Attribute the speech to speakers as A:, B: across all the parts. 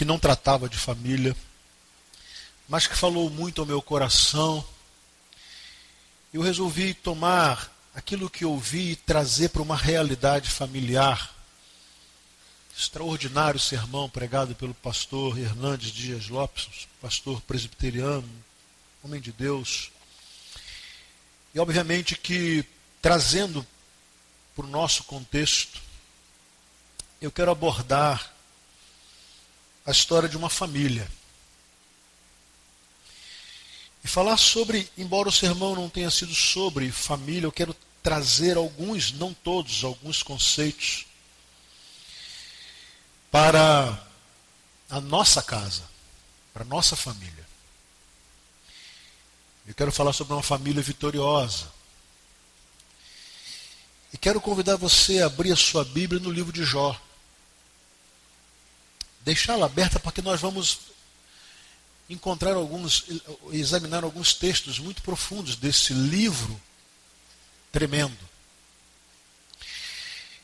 A: que não tratava de família, mas que falou muito ao meu coração. Eu resolvi tomar aquilo que ouvi e trazer para uma realidade familiar. Extraordinário sermão pregado pelo pastor Hernandes Dias Lopes, pastor presbiteriano, homem de Deus. E obviamente que trazendo para o nosso contexto, eu quero abordar a história de uma família. E falar sobre, embora o sermão não tenha sido sobre família, eu quero trazer alguns, não todos, alguns conceitos para a nossa casa, para a nossa família. Eu quero falar sobre uma família vitoriosa. E quero convidar você a abrir a sua Bíblia no livro de Jó. Deixá-la aberta porque nós vamos encontrar alguns, examinar alguns textos muito profundos desse livro tremendo.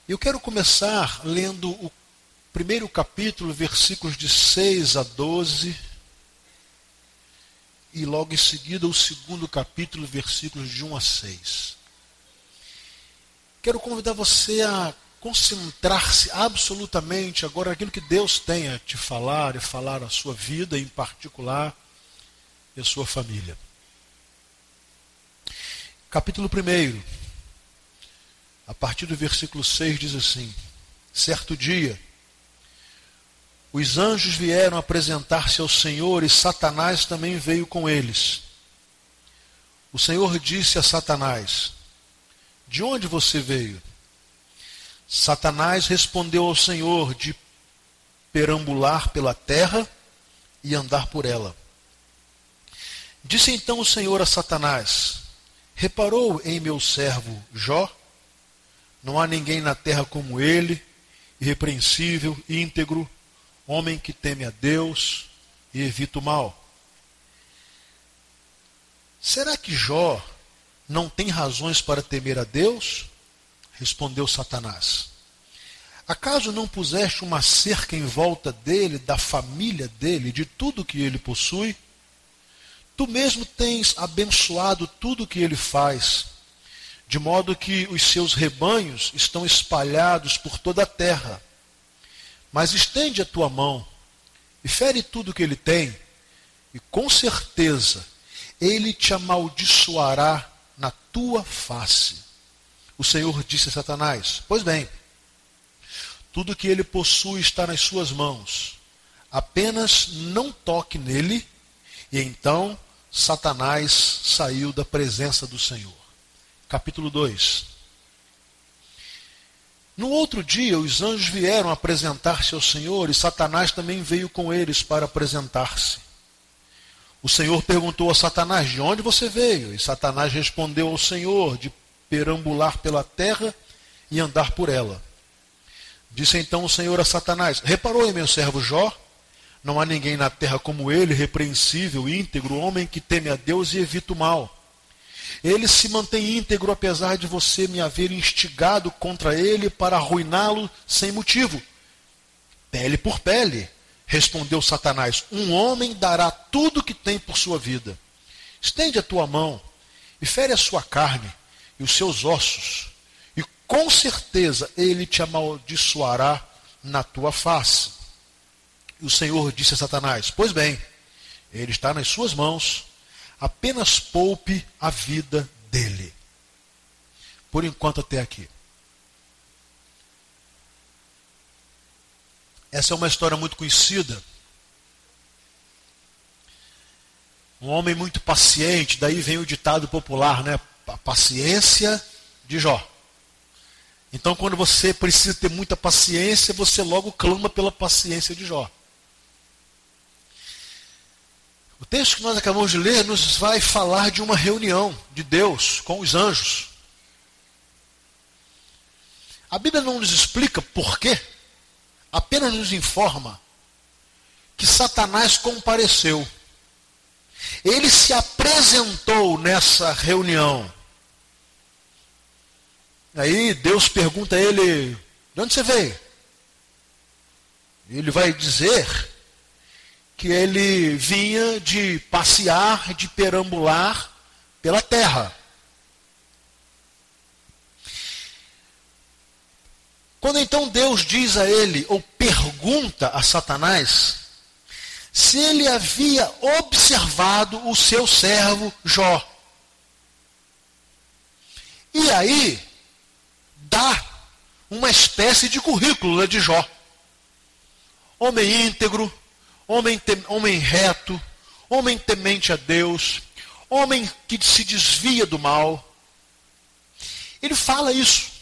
A: Eu quero começar lendo o primeiro capítulo, versículos de 6 a 12, e logo em seguida o segundo capítulo, versículos de 1 a 6. Quero convidar você a concentrar-se absolutamente agora naquilo que Deus tem a te falar e falar a sua vida em particular e a sua família. Capítulo 1, a partir do versículo 6 diz assim: Certo dia, os anjos vieram apresentar-se ao Senhor e Satanás também veio com eles. O Senhor disse a Satanás: De onde você veio? Satanás respondeu ao Senhor de perambular pela terra e andar por ela. Disse então o Senhor a Satanás: Reparou em meu servo Jó? Não há ninguém na terra como ele, irrepreensível, íntegro, homem que teme a Deus e evita o mal. Será que Jó não tem razões para temer a Deus? Respondeu Satanás. Acaso não puseste uma cerca em volta dele, da família dele, de tudo que ele possui? Tu mesmo tens abençoado tudo que ele faz, de modo que os seus rebanhos estão espalhados por toda a terra. Mas estende a tua mão e fere tudo que ele tem, e com certeza ele te amaldiçoará na tua face. O Senhor disse a Satanás: Pois bem, tudo que ele possui está nas suas mãos. Apenas não toque nele. E então Satanás saiu da presença do Senhor. Capítulo 2. No outro dia, os anjos vieram apresentar-se ao Senhor e Satanás também veio com eles para apresentar-se. O Senhor perguntou a Satanás: De onde você veio? E Satanás respondeu ao Senhor: De perambular pela terra e andar por ela. Disse então o Senhor a Satanás: Reparou em meu servo Jó? Não há ninguém na terra como ele, repreensível, íntegro, homem que teme a Deus e evita o mal. Ele se mantém íntegro apesar de você me haver instigado contra ele para arruiná-lo sem motivo. Pele por pele, respondeu Satanás: Um homem dará tudo que tem por sua vida. Estende a tua mão e fere a sua carne e os seus ossos, e com certeza ele te amaldiçoará na tua face. E o Senhor disse a Satanás: Pois bem, ele está nas suas mãos, apenas poupe a vida dele. Por enquanto, até aqui. Essa é uma história muito conhecida. Um homem muito paciente, daí vem o ditado popular, né? A paciência de Jó. Então, quando você precisa ter muita paciência, você logo clama pela paciência de Jó. O texto que nós acabamos de ler nos vai falar de uma reunião de Deus com os anjos. A Bíblia não nos explica por quê, apenas nos informa que Satanás compareceu. Ele se apresentou nessa reunião. Aí Deus pergunta a ele: De onde você veio? Ele vai dizer que ele vinha de passear, de perambular pela terra. Quando então Deus diz a ele, ou pergunta a Satanás, se ele havia observado o seu servo Jó. E aí, dá uma espécie de currículo né, de Jó. Homem íntegro, homem, homem reto, homem temente a Deus, homem que se desvia do mal. Ele fala isso.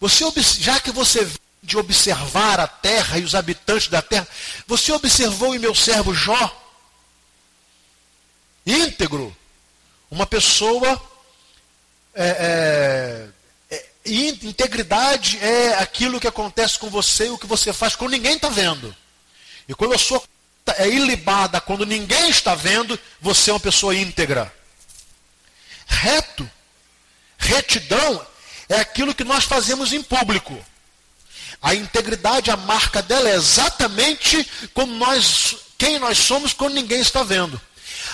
A: Você, já que você de observar a terra e os habitantes da terra, você observou em meu servo Jó? Íntegro, uma pessoa. É, é, é, integridade é aquilo que acontece com você e o que você faz quando ninguém está vendo. E quando a sua é ilibada, quando ninguém está vendo, você é uma pessoa íntegra. Reto, retidão é aquilo que nós fazemos em público. A integridade, a marca dela é exatamente como nós, quem nós somos quando ninguém está vendo.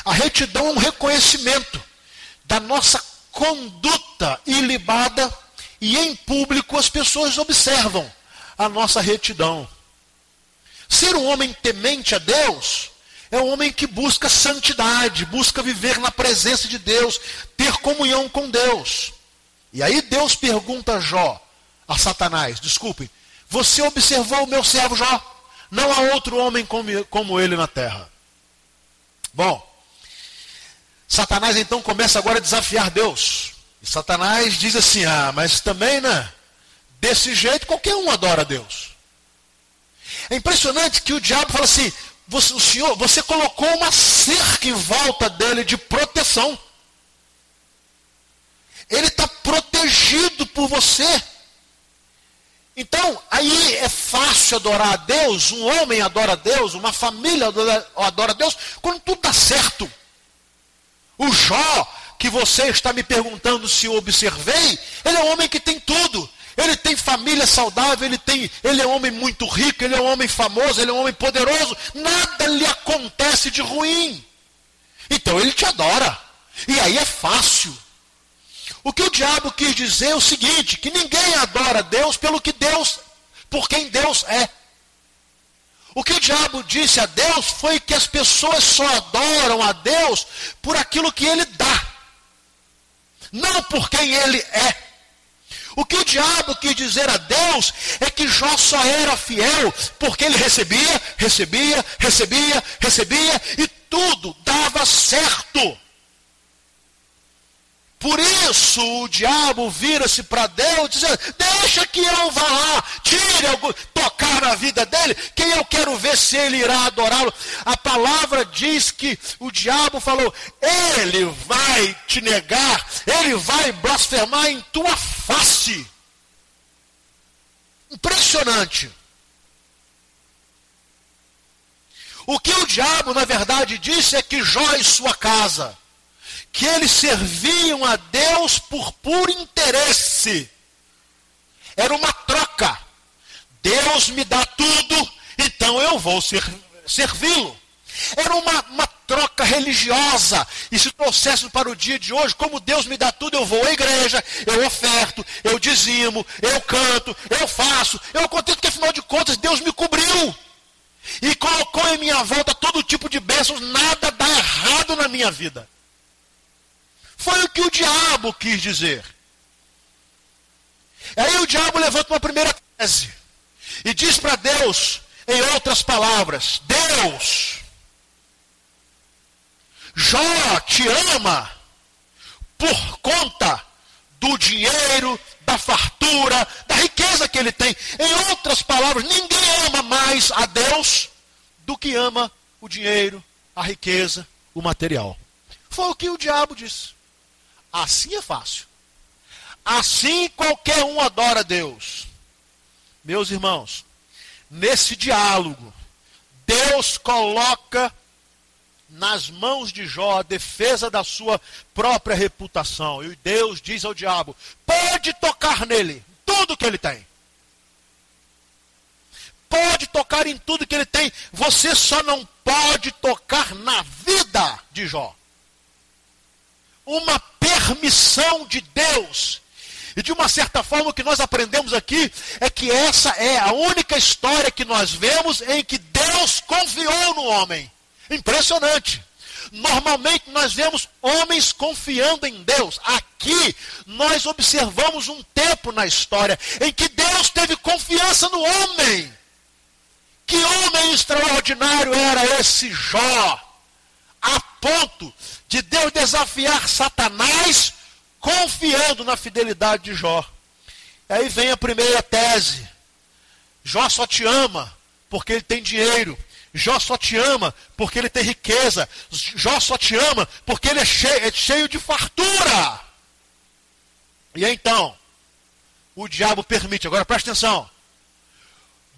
A: A retidão é um reconhecimento da nossa conduta ilibada e em público as pessoas observam a nossa retidão. Ser um homem temente a Deus é um homem que busca santidade, busca viver na presença de Deus, ter comunhão com Deus. E aí Deus pergunta a Jó, a Satanás, desculpem, você observou o meu servo Jó? Não há outro homem como ele na terra. Bom, Satanás então começa agora a desafiar Deus. E Satanás diz assim: Ah, mas também, né? Desse jeito qualquer um adora a Deus. É impressionante que o diabo fala assim: você, o senhor, você colocou uma cerca em volta dele de proteção. Ele está protegido por você. Então, aí é fácil adorar a Deus, um homem adora a Deus, uma família adora, a Deus, quando tudo está certo. O Jó, que você está me perguntando se eu observei, ele é um homem que tem tudo. Ele tem família saudável, ele, tem, ele é um homem muito rico, ele é um homem famoso, ele é um homem poderoso. Nada lhe acontece de ruim. Então ele te adora. E aí é fácil. O que o diabo quis dizer é o seguinte: que ninguém adora Deus pelo que Deus, por quem Deus é. O que o diabo disse a Deus foi que as pessoas só adoram a Deus por aquilo que ele dá, não por quem ele é. O que o diabo quis dizer a Deus é que Jó só era fiel porque ele recebia, recebia, recebia, recebia e tudo dava certo. Por isso o diabo vira-se para Deus dizendo: Deixa que eu vá lá, tire algo, tocar na vida dele, que eu quero ver se ele irá adorá-lo. A palavra diz que o diabo falou: Ele vai te negar, ele vai blasfemar em tua face. Impressionante. O que o diabo, na verdade, disse é que Jó e sua casa que eles serviam a Deus por puro interesse. Era uma troca. Deus me dá tudo, então eu vou servi-lo. Era uma, uma troca religiosa. E se trouxéssemos para o dia de hoje, como Deus me dá tudo, eu vou à igreja, eu oferto, eu dizimo, eu canto, eu faço. Eu contento que afinal de contas Deus me cobriu. E colocou em minha volta todo tipo de bênçãos, nada dá errado na minha vida. Foi o que o diabo quis dizer. Aí o diabo levanta uma primeira tese e diz para Deus, em outras palavras: Deus, Jó te ama por conta do dinheiro, da fartura, da riqueza que ele tem. Em outras palavras, ninguém ama mais a Deus do que ama o dinheiro, a riqueza, o material. Foi o que o diabo disse. Assim é fácil. Assim qualquer um adora Deus. Meus irmãos, nesse diálogo, Deus coloca nas mãos de Jó a defesa da sua própria reputação. E Deus diz ao diabo: pode tocar nele, tudo que ele tem. pode tocar em tudo que ele tem, você só não pode tocar na vida de Jó. Uma permissão de Deus. E de uma certa forma, o que nós aprendemos aqui é que essa é a única história que nós vemos em que Deus confiou no homem. Impressionante. Normalmente nós vemos homens confiando em Deus. Aqui nós observamos um tempo na história em que Deus teve confiança no homem. Que homem extraordinário era esse Jó? A ponto de Deus desafiar Satanás confiando na fidelidade de Jó. Aí vem a primeira tese. Jó só te ama porque ele tem dinheiro. Jó só te ama porque ele tem riqueza. Jó só te ama porque ele é cheio, é cheio de fartura. E então, o diabo permite. Agora preste atenção.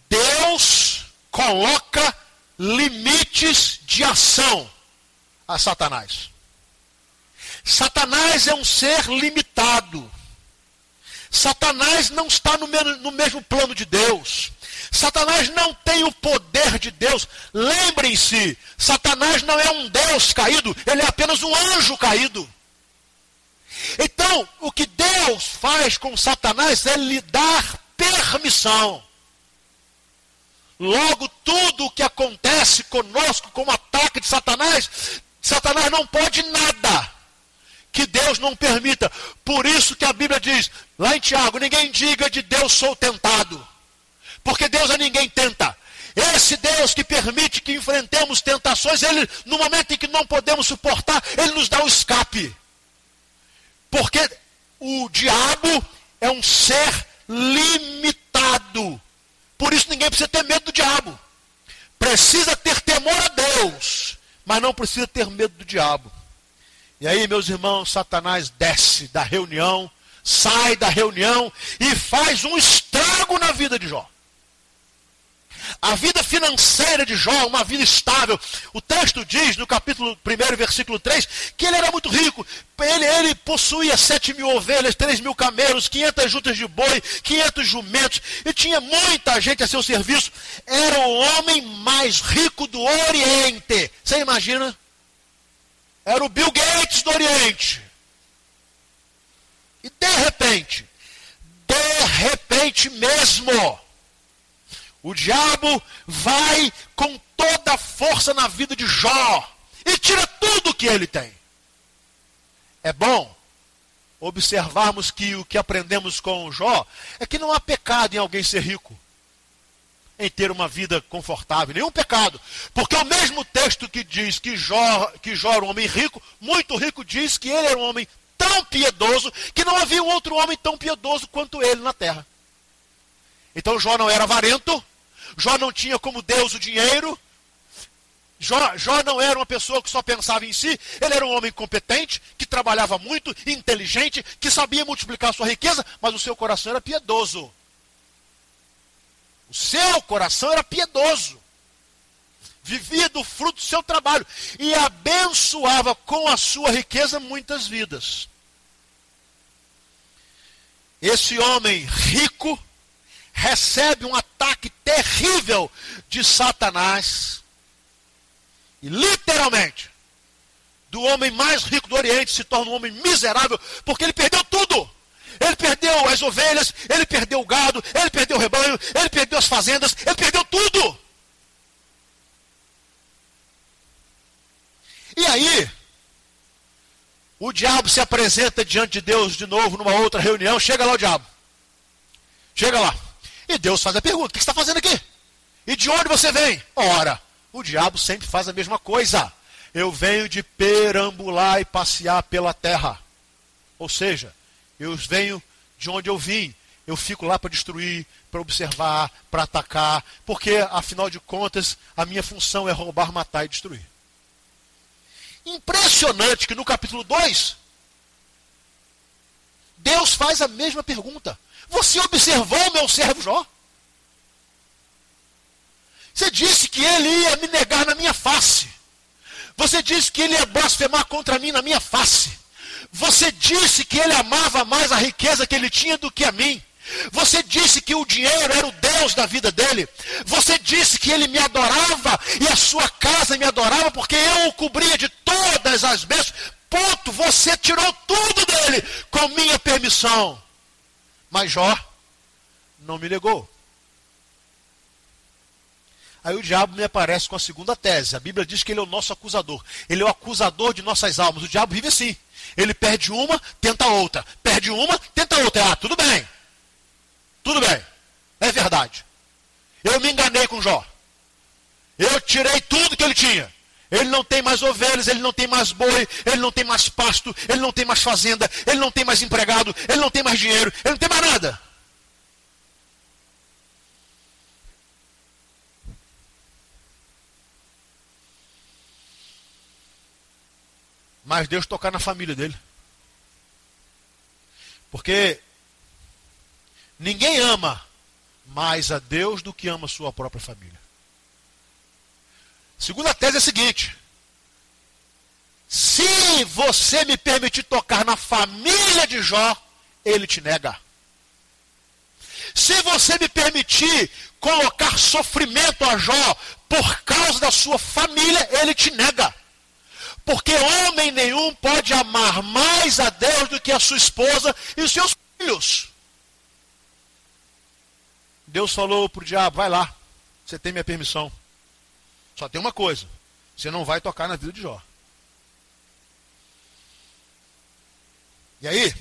A: Deus coloca limites de ação a Satanás. Satanás é um ser limitado. Satanás não está no mesmo, no mesmo plano de Deus. Satanás não tem o poder de Deus. Lembrem-se, Satanás não é um Deus caído, ele é apenas um anjo caído. Então, o que Deus faz com Satanás é lhe dar permissão. Logo, tudo o que acontece conosco como ataque de Satanás, Satanás não pode nada que Deus não permita. Por isso que a Bíblia diz, lá em Tiago, ninguém diga de Deus sou tentado. Porque Deus a ninguém tenta. Esse Deus que permite que enfrentemos tentações, ele, no momento em que não podemos suportar, ele nos dá o escape. Porque o diabo é um ser limitado. Por isso ninguém precisa ter medo do diabo. Precisa ter temor a Deus, mas não precisa ter medo do diabo. E aí, meus irmãos, Satanás desce da reunião, sai da reunião e faz um estrago na vida de Jó. A vida financeira de Jó é uma vida estável. O texto diz, no capítulo 1, versículo 3, que ele era muito rico. Ele, ele possuía 7 mil ovelhas, 3 mil camelos, 500 juntas de boi, 500 jumentos, e tinha muita gente a seu serviço. Era o homem mais rico do Oriente. Você imagina? Era o Bill Gates do Oriente. E de repente, de repente mesmo, o diabo vai com toda a força na vida de Jó e tira tudo que ele tem. É bom observarmos que o que aprendemos com Jó é que não há pecado em alguém ser rico, em ter uma vida confortável, nenhum pecado. Porque o mesmo texto que diz que Jó, que Jó era um homem rico, muito rico, diz que ele era um homem tão piedoso que não havia um outro homem tão piedoso quanto ele na terra. Então Jó não era avarento, Jó não tinha como Deus o dinheiro. Jó, Jó não era uma pessoa que só pensava em si, ele era um homem competente, que trabalhava muito, inteligente, que sabia multiplicar sua riqueza, mas o seu coração era piedoso. O seu coração era piedoso. Vivia do fruto do seu trabalho e abençoava com a sua riqueza muitas vidas. Esse homem rico recebe um ataque terrível de Satanás. E literalmente, do homem mais rico do Oriente se torna um homem miserável, porque ele perdeu tudo. Ele perdeu as ovelhas, ele perdeu o gado, ele perdeu o rebanho, ele perdeu as fazendas, ele perdeu tudo. E aí, o diabo se apresenta diante de Deus de novo numa outra reunião. Chega lá o diabo. Chega lá. E Deus faz a pergunta: o que você está fazendo aqui? E de onde você vem? Ora, o diabo sempre faz a mesma coisa. Eu venho de perambular e passear pela terra. Ou seja, eu venho de onde eu vim. Eu fico lá para destruir, para observar, para atacar, porque, afinal de contas, a minha função é roubar, matar e destruir. Impressionante que no capítulo 2, Deus faz a mesma pergunta. Você observou meu servo Jó? Você disse que ele ia me negar na minha face. Você disse que ele ia blasfemar contra mim na minha face. Você disse que ele amava mais a riqueza que ele tinha do que a mim. Você disse que o dinheiro era o Deus da vida dele. Você disse que ele me adorava e a sua casa me adorava porque eu o cobria de todas as bênçãos. Ponto. Você tirou tudo dele com minha permissão. Mas Jó não me negou. Aí o diabo me aparece com a segunda tese. A Bíblia diz que ele é o nosso acusador. Ele é o acusador de nossas almas. O diabo vive assim. Ele perde uma, tenta outra. Perde uma, tenta outra. Ah, tudo bem. Tudo bem. É verdade. Eu me enganei com Jó. Eu tirei tudo que ele tinha. Ele não tem mais ovelhas, ele não tem mais boi, ele não tem mais pasto, ele não tem mais fazenda, ele não tem mais empregado, ele não tem mais dinheiro, ele não tem mais nada. Mas Deus tocar na família dele. Porque ninguém ama mais a Deus do que ama a sua própria família. Segunda tese é a seguinte: se você me permitir tocar na família de Jó, ele te nega. Se você me permitir colocar sofrimento a Jó por causa da sua família, ele te nega. Porque homem nenhum pode amar mais a Deus do que a sua esposa e os seus filhos. Deus falou para o diabo: vai lá, você tem minha permissão. Só tem uma coisa: você não vai tocar na vida de Jó. E aí,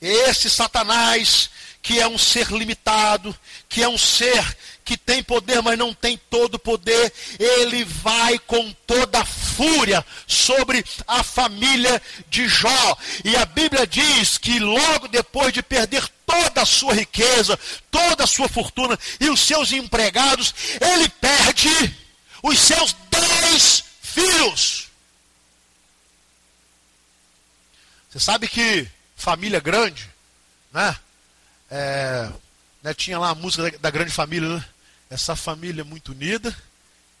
A: esse Satanás, que é um ser limitado, que é um ser que tem poder, mas não tem todo o poder, ele vai com toda fúria sobre a família de Jó. E a Bíblia diz que logo depois de perder toda a sua riqueza, toda a sua fortuna e os seus empregados, ele perde os seus dez filhos. Você sabe que família grande, né? É, né tinha lá a música da, da grande família, né? Essa família é muito unida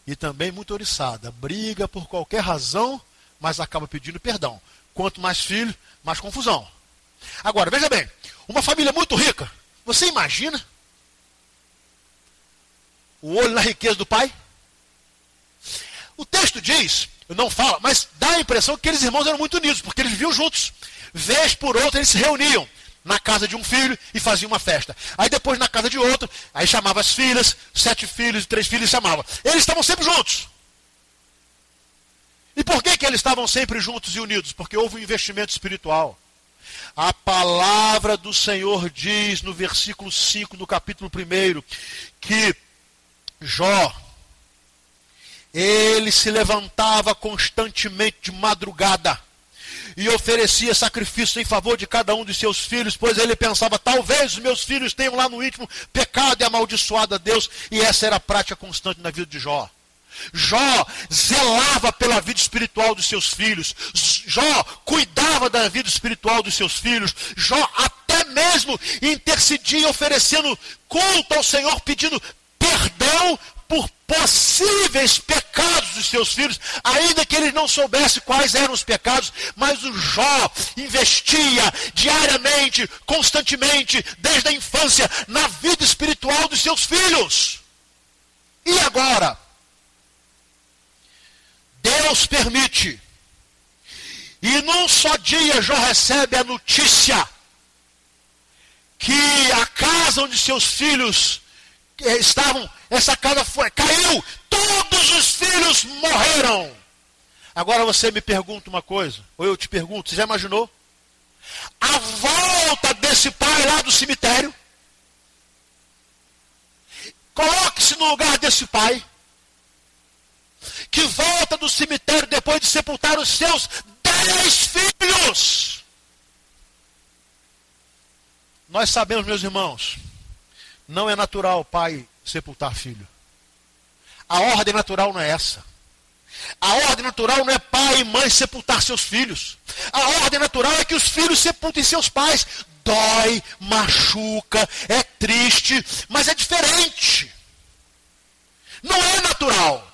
A: e também muito oriçada. Briga por qualquer razão, mas acaba pedindo perdão. Quanto mais filho, mais confusão. Agora, veja bem, uma família muito rica, você imagina o olho na riqueza do pai? O texto diz, não fala, mas dá a impressão que aqueles irmãos eram muito unidos, porque eles viviam juntos. Vez por outra eles se reuniam na casa de um filho e faziam uma festa. Aí depois na casa de outro, aí chamava as filhas, sete filhos e três filhos chamava. Eles estavam sempre juntos. E por que, que eles estavam sempre juntos e unidos? Porque houve um investimento espiritual. A palavra do Senhor diz no versículo 5 do capítulo 1 que Jó ele se levantava constantemente de madrugada e oferecia sacrifício em favor de cada um de seus filhos, pois ele pensava: talvez os meus filhos tenham lá no íntimo pecado e amaldiçoado a Deus, e essa era a prática constante na vida de Jó. Jó zelava pela vida espiritual dos seus filhos. Jó cuidava da vida espiritual dos seus filhos. Jó até mesmo intercedia oferecendo culto ao Senhor, pedindo perdão por possíveis pecados dos seus filhos, ainda que eles não soubessem quais eram os pecados, mas o Jó investia diariamente, constantemente, desde a infância, na vida espiritual dos seus filhos. E agora? Deus permite. E num só dia Jó recebe a notícia que a casa onde seus filhos eh, estavam, essa casa foi, caiu, todos os filhos morreram. Agora você me pergunta uma coisa, ou eu te pergunto, você já imaginou? A volta desse pai lá do cemitério. Coloque-se no lugar desse pai. Que volta do cemitério depois de sepultar os seus dez filhos. Nós sabemos, meus irmãos, não é natural pai sepultar filho. A ordem natural não é essa. A ordem natural não é pai e mãe sepultar seus filhos. A ordem natural é que os filhos sepultem seus pais. Dói, machuca, é triste, mas é diferente. Não é natural.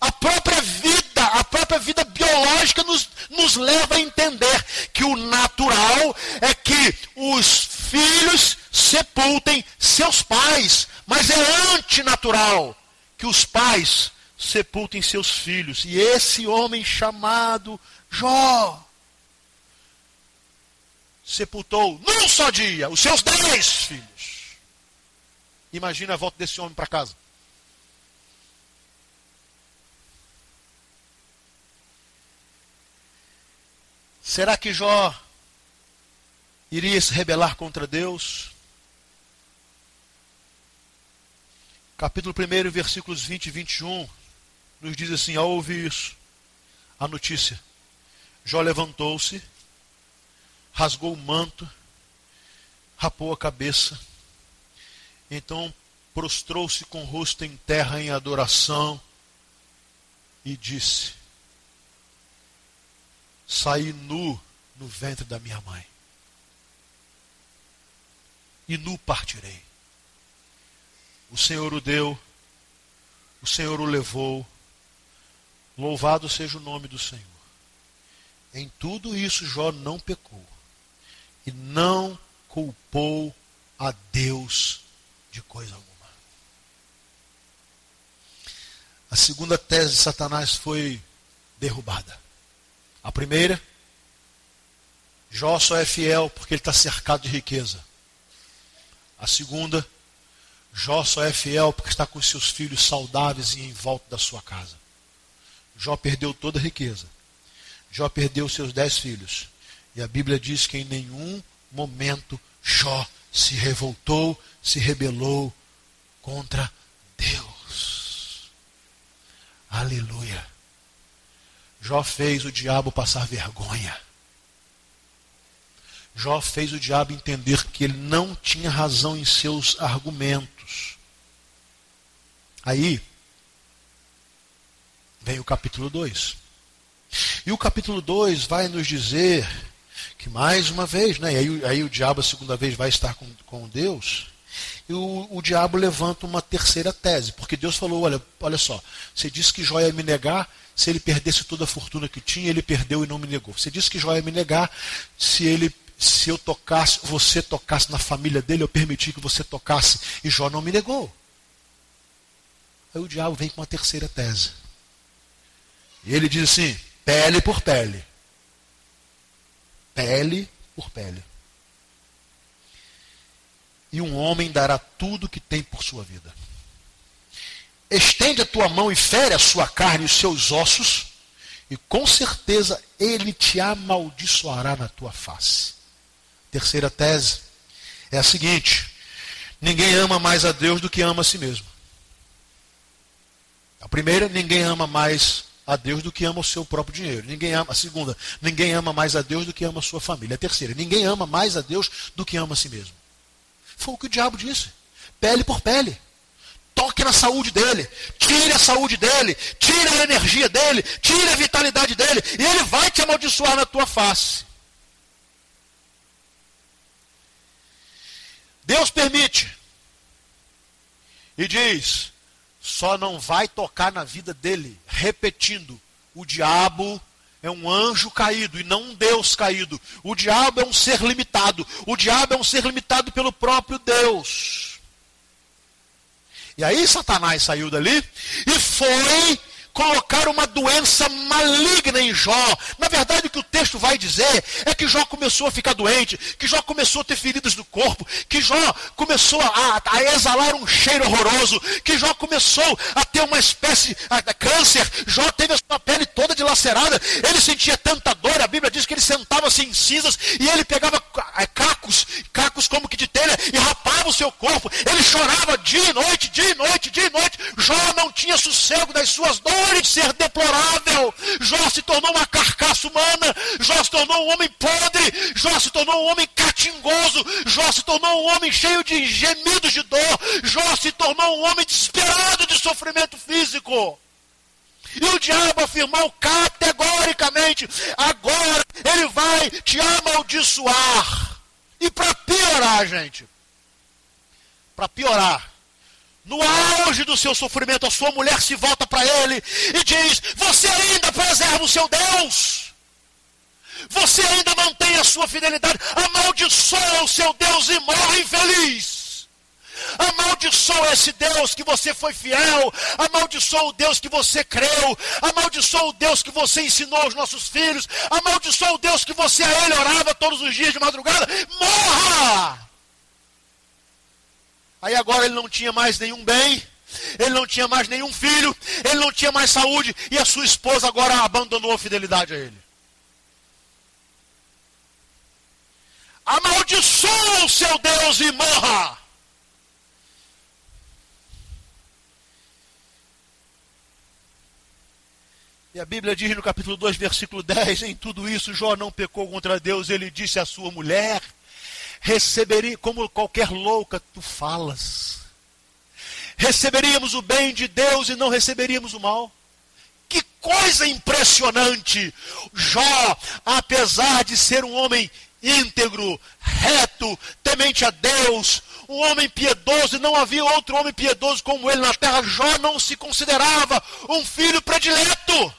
A: A própria vida, a própria vida biológica nos, nos leva a entender que o natural é que os filhos sepultem seus pais, mas é antinatural que os pais sepultem seus filhos. E esse homem chamado Jó sepultou num só dia os seus dez filhos. Imagina a volta desse homem para casa. Será que Jó iria se rebelar contra Deus? Capítulo 1, versículos 20 e 21, nos diz assim: ao ouvir isso, a notícia, Jó levantou-se, rasgou o manto, rapou a cabeça, então prostrou-se com o rosto em terra em adoração e disse: Saí nu no ventre da minha mãe, e nu partirei. O Senhor o deu, o Senhor o levou. Louvado seja o nome do Senhor. Em tudo isso, Jó não pecou e não culpou a Deus de coisa alguma. A segunda tese de Satanás foi derrubada. A primeira, Jó só é fiel porque ele está cercado de riqueza. A segunda, Jó só é fiel porque está com seus filhos saudáveis e em volta da sua casa. Jó perdeu toda a riqueza. Jó perdeu seus dez filhos. E a Bíblia diz que em nenhum momento Jó se revoltou, se rebelou contra Deus. Aleluia. Jó fez o diabo passar vergonha. Jó fez o diabo entender que ele não tinha razão em seus argumentos. Aí, vem o capítulo 2. E o capítulo 2 vai nos dizer que, mais uma vez, né, aí, aí o diabo a segunda vez vai estar com, com Deus, e o, o, diabo levanta uma terceira tese, porque Deus falou: olha, olha só, você disse que Jó ia me negar, se ele perdesse toda a fortuna que tinha, ele perdeu e não me negou. Você disse que Jó ia me negar, se ele se eu tocasse, você tocasse na família dele, eu permiti que você tocasse, e Jó não me negou. Aí o diabo vem com uma terceira tese. E ele diz assim: pele por pele. Pele por pele. E um homem dará tudo que tem por sua vida. Estende a tua mão e fere a sua carne e os seus ossos, e com certeza ele te amaldiçoará na tua face. Terceira tese é a seguinte: ninguém ama mais a Deus do que ama a si mesmo. A primeira, ninguém ama mais a Deus do que ama o seu próprio dinheiro. Ninguém ama, a segunda, ninguém ama mais a Deus do que ama a sua família. A terceira, ninguém ama mais a Deus do que ama a si mesmo. Foi o que o diabo disse. Pele por pele. Toque na saúde dele, tire a saúde dele, tire a energia dele, tire a vitalidade dele, e ele vai te amaldiçoar na tua face. Deus permite. E diz: só não vai tocar na vida dele. Repetindo: o diabo é um anjo caído e não um Deus caído. O diabo é um ser limitado. O diabo é um ser limitado pelo próprio Deus. E aí Satanás saiu dali e foi colocar uma doença maligna em Jó. Na verdade, o que o texto vai dizer é que Jó começou a ficar doente, que Jó começou a ter feridas no corpo, que Jó começou a, a exalar um cheiro horroroso, que Jó começou a ter uma espécie de câncer, Jó teve a sua pele toda dilacerada, ele sentia tanta dor, a Bíblia diz que ele sentava-se em cinzas e ele pegava é, cacos, cacos como que de telha, e rapava o seu corpo, ele chorava dia e noite, dia e noite, dia e noite, Jó não tinha sossego das suas dores, de ser deplorável. Jó se tornou uma carcaça humana. Jó se tornou um homem podre. Jó se tornou um homem catingoso. Jó se tornou um homem cheio de gemidos de dor. Jó se tornou um homem desesperado de sofrimento físico. E o diabo afirmou categoricamente: agora ele vai te amaldiçoar. E para piorar, gente, para piorar, no auge do seu sofrimento, a sua mulher se volta para ele e diz: Você ainda preserva o seu Deus? Você ainda mantém a sua fidelidade? Amaldiçoa o seu Deus e morre infeliz. Amaldiçoa esse Deus que você foi fiel. Amaldiçoa o Deus que você creu. Amaldiçoa o Deus que você ensinou aos nossos filhos. Amaldiçoa o Deus que você a ele orava todos os dias de madrugada. Morra! Aí agora ele não tinha mais nenhum bem. Ele não tinha mais nenhum filho, ele não tinha mais saúde, e a sua esposa agora abandonou a fidelidade a ele. Amaldiçoa o seu Deus e morra. E a Bíblia diz no capítulo 2, versículo 10: Em tudo isso, Jó não pecou contra Deus. Ele disse à sua mulher: Receberia, como qualquer louca, tu falas. Receberíamos o bem de Deus e não receberíamos o mal. Que coisa impressionante! Jó, apesar de ser um homem íntegro, reto, temente a Deus, um homem piedoso, e não havia outro homem piedoso como ele na terra. Jó não se considerava um filho predileto.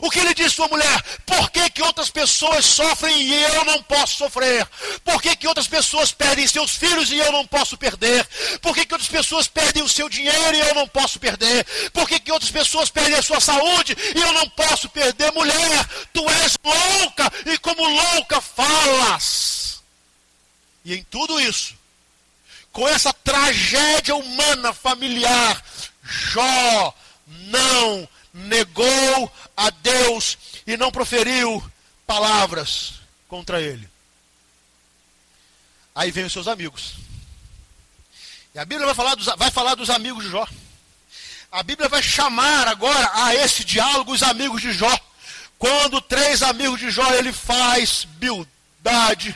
A: O que ele disse sua mulher? Por que, que outras pessoas sofrem e eu não posso sofrer? Por que, que outras pessoas perdem seus filhos e eu não posso perder? Por que, que outras pessoas perdem o seu dinheiro e eu não posso perder? Por que, que outras pessoas perdem a sua saúde e eu não posso perder? Mulher, tu és louca e como louca falas. E em tudo isso, com essa tragédia humana familiar, Jó não negou a Deus e não proferiu palavras contra ele. Aí vem os seus amigos. E a Bíblia vai falar dos, vai falar dos amigos de Jó. A Bíblia vai chamar agora a esse diálogo os amigos de Jó. Quando três amigos de Jó ele faz Bildade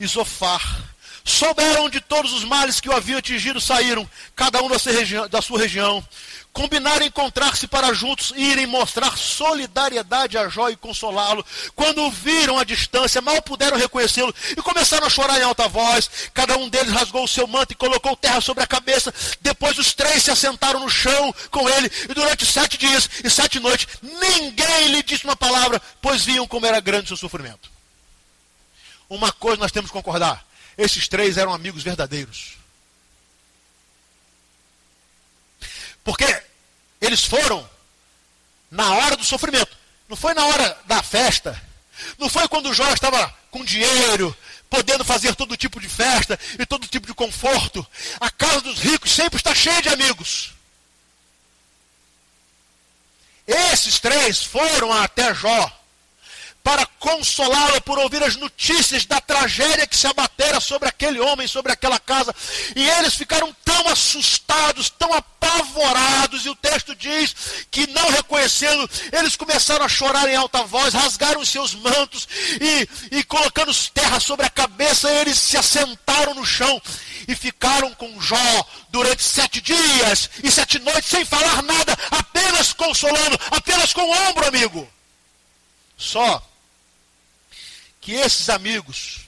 A: e Zofar. Souberam de todos os males que o haviam atingido, saíram, cada um da sua região. Da sua região combinaram encontrar-se para juntos irem mostrar solidariedade a Jó e consolá-lo. Quando o viram à distância, mal puderam reconhecê-lo e começaram a chorar em alta voz. Cada um deles rasgou o seu manto e colocou terra sobre a cabeça. Depois os três se assentaram no chão com ele e durante sete dias e sete noites ninguém lhe disse uma palavra, pois viam como era grande o seu sofrimento. Uma coisa nós temos que concordar: esses três eram amigos verdadeiros. Porque eles foram na hora do sofrimento. Não foi na hora da festa. Não foi quando o Jó estava com dinheiro, podendo fazer todo tipo de festa e todo tipo de conforto. A casa dos ricos sempre está cheia de amigos. Esses três foram até Jó para consolá-lo por ouvir as notícias da tragédia que se abatera sobre aquele homem, sobre aquela casa. E eles ficaram tão assustados, tão apavorados, e o texto diz que, não reconhecendo, eles começaram a chorar em alta voz, rasgaram os seus mantos e, e colocando terra sobre a cabeça, eles se assentaram no chão e ficaram com Jó durante sete dias e sete noites sem falar nada, apenas consolando, apenas com o ombro, amigo. Só que esses amigos,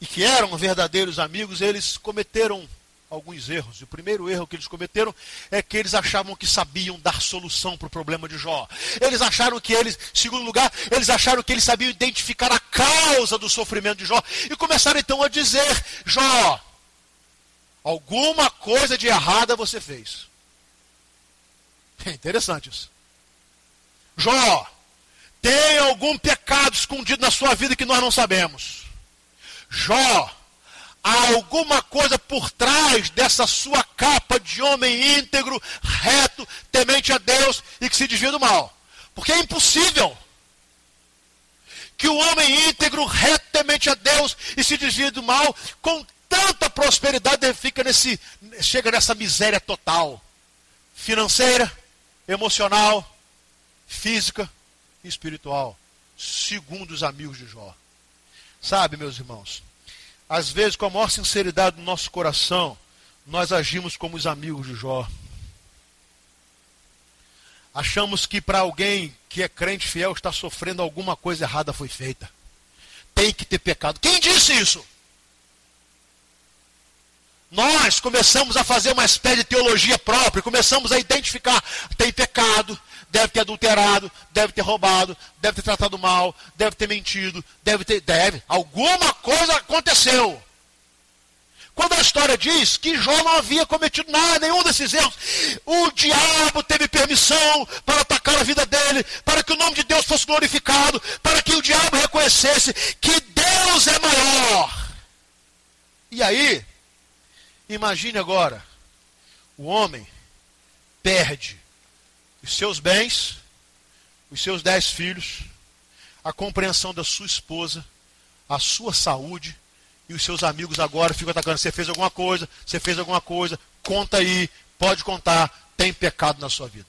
A: e que eram verdadeiros amigos, eles cometeram alguns erros. E o primeiro erro que eles cometeram é que eles achavam que sabiam dar solução para o problema de Jó. Eles acharam que eles, segundo lugar, eles acharam que eles sabiam identificar a causa do sofrimento de Jó. E começaram então a dizer: Jó, alguma coisa de errada você fez. É interessante isso. Jó, tem algum pecado escondido na sua vida que nós não sabemos? Jó, há alguma coisa por trás dessa sua capa de homem íntegro, reto, temente a Deus e que se desvia do mal? Porque é impossível que o homem íntegro, reto, temente a Deus e se desvia do mal, com tanta prosperidade, fica nesse, chega nessa miséria total financeira, emocional, física espiritual, segundo os amigos de Jó. Sabe, meus irmãos, às vezes, com a maior sinceridade do nosso coração, nós agimos como os amigos de Jó. Achamos que para alguém que é crente fiel está sofrendo alguma coisa errada foi feita. Tem que ter pecado. Quem disse isso? Nós começamos a fazer uma espécie de teologia própria, começamos a identificar: tem pecado, deve ter adulterado, deve ter roubado, deve ter tratado mal, deve ter mentido, deve ter. Deve. Alguma coisa aconteceu. Quando a história diz que Jó não havia cometido nada, nenhum desses erros, o diabo teve permissão para atacar a vida dele, para que o nome de Deus fosse glorificado, para que o diabo reconhecesse que Deus é maior. E aí, imagine agora, o homem perde os seus bens, os seus dez filhos, a compreensão da sua esposa, a sua saúde, e os seus amigos agora ficam atacando. Você fez alguma coisa, você fez alguma coisa, conta aí, pode contar, tem pecado na sua vida.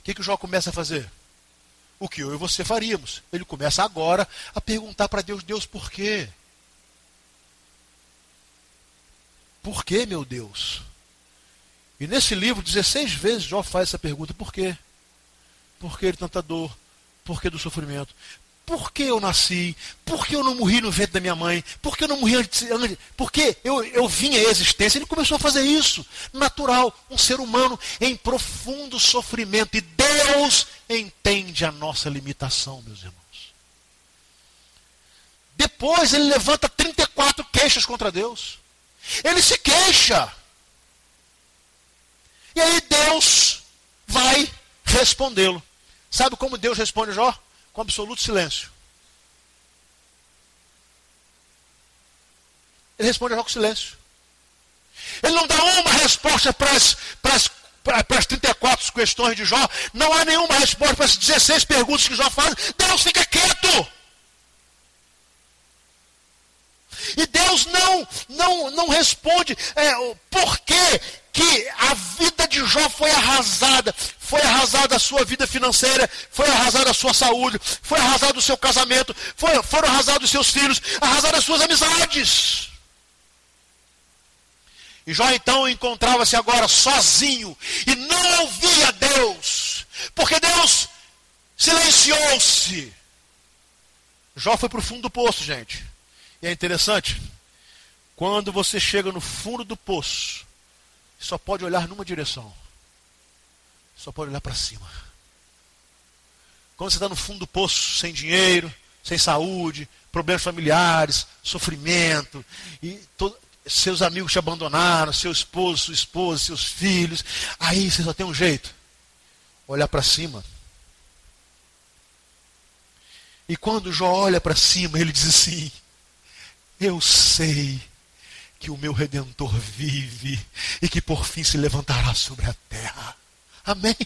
A: O que, que o Jó começa a fazer? O que eu e você faríamos. Ele começa agora a perguntar para Deus: Deus, por quê? Por que, meu Deus? E nesse livro, 16 vezes Jó faz essa pergunta: por quê? Por que tanta dor? Por que do sofrimento? Por que eu nasci? Por que eu não morri no ventre da minha mãe? Por que eu não morri antes? Por que eu, eu vim à existência? Ele começou a fazer isso. Natural, um ser humano em profundo sofrimento. E Deus entende a nossa limitação, meus irmãos. Depois ele levanta 34 queixas contra Deus. Ele se queixa. E aí Deus vai respondê-lo. Sabe como Deus responde Jó? com absoluto silêncio. Ele responde com silêncio. Ele não dá uma resposta para as, para as, para as 34 questões de Jó. Não há nenhuma resposta para as 16 perguntas que Jó faz. Deus fica quieto. E Deus não, não, não responde é, por que, que a vida de Jó foi arrasada. Foi arrasada a sua vida financeira, foi arrasada a sua saúde, foi arrasado o seu casamento, foi, foram arrasados os seus filhos, arrasadas as suas amizades. E Jó então encontrava-se agora sozinho e não ouvia Deus, porque Deus silenciou-se. Jó foi para o fundo do poço, gente. E é interessante, quando você chega no fundo do poço, só pode olhar numa direção. Só pode olhar para cima. Quando você está no fundo do poço, sem dinheiro, sem saúde, problemas familiares, sofrimento, e todo, seus amigos te abandonaram, seu esposo, sua esposa, seus filhos, aí você só tem um jeito: olhar para cima. E quando Jó olha para cima, ele diz assim: eu sei que o meu redentor vive e que por fim se levantará sobre a terra. Amém?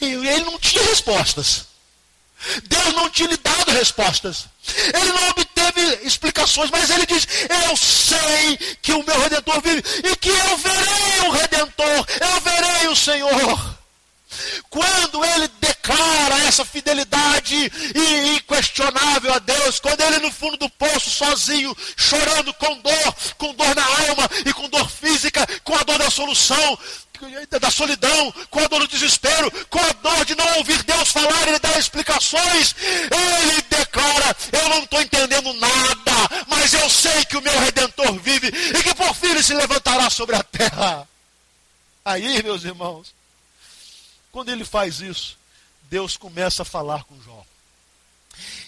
A: Ele não tinha respostas. Deus não tinha lhe dado respostas. Ele não obteve explicações, mas ele diz: Eu sei que o meu redentor vive e que eu verei o redentor, eu verei o Senhor. Quando ele declara essa fidelidade inquestionável a Deus, quando ele no fundo do poço, sozinho, chorando com dor, com dor na alma e com dor física, com a dor da solução, da solidão, com a dor do desespero, com a dor de não ouvir Deus falar e dar explicações, ele declara: Eu não estou entendendo nada, mas eu sei que o meu redentor vive e que por fim ele se levantará sobre a terra. Aí, meus irmãos, quando ele faz isso, Deus começa a falar com Jó.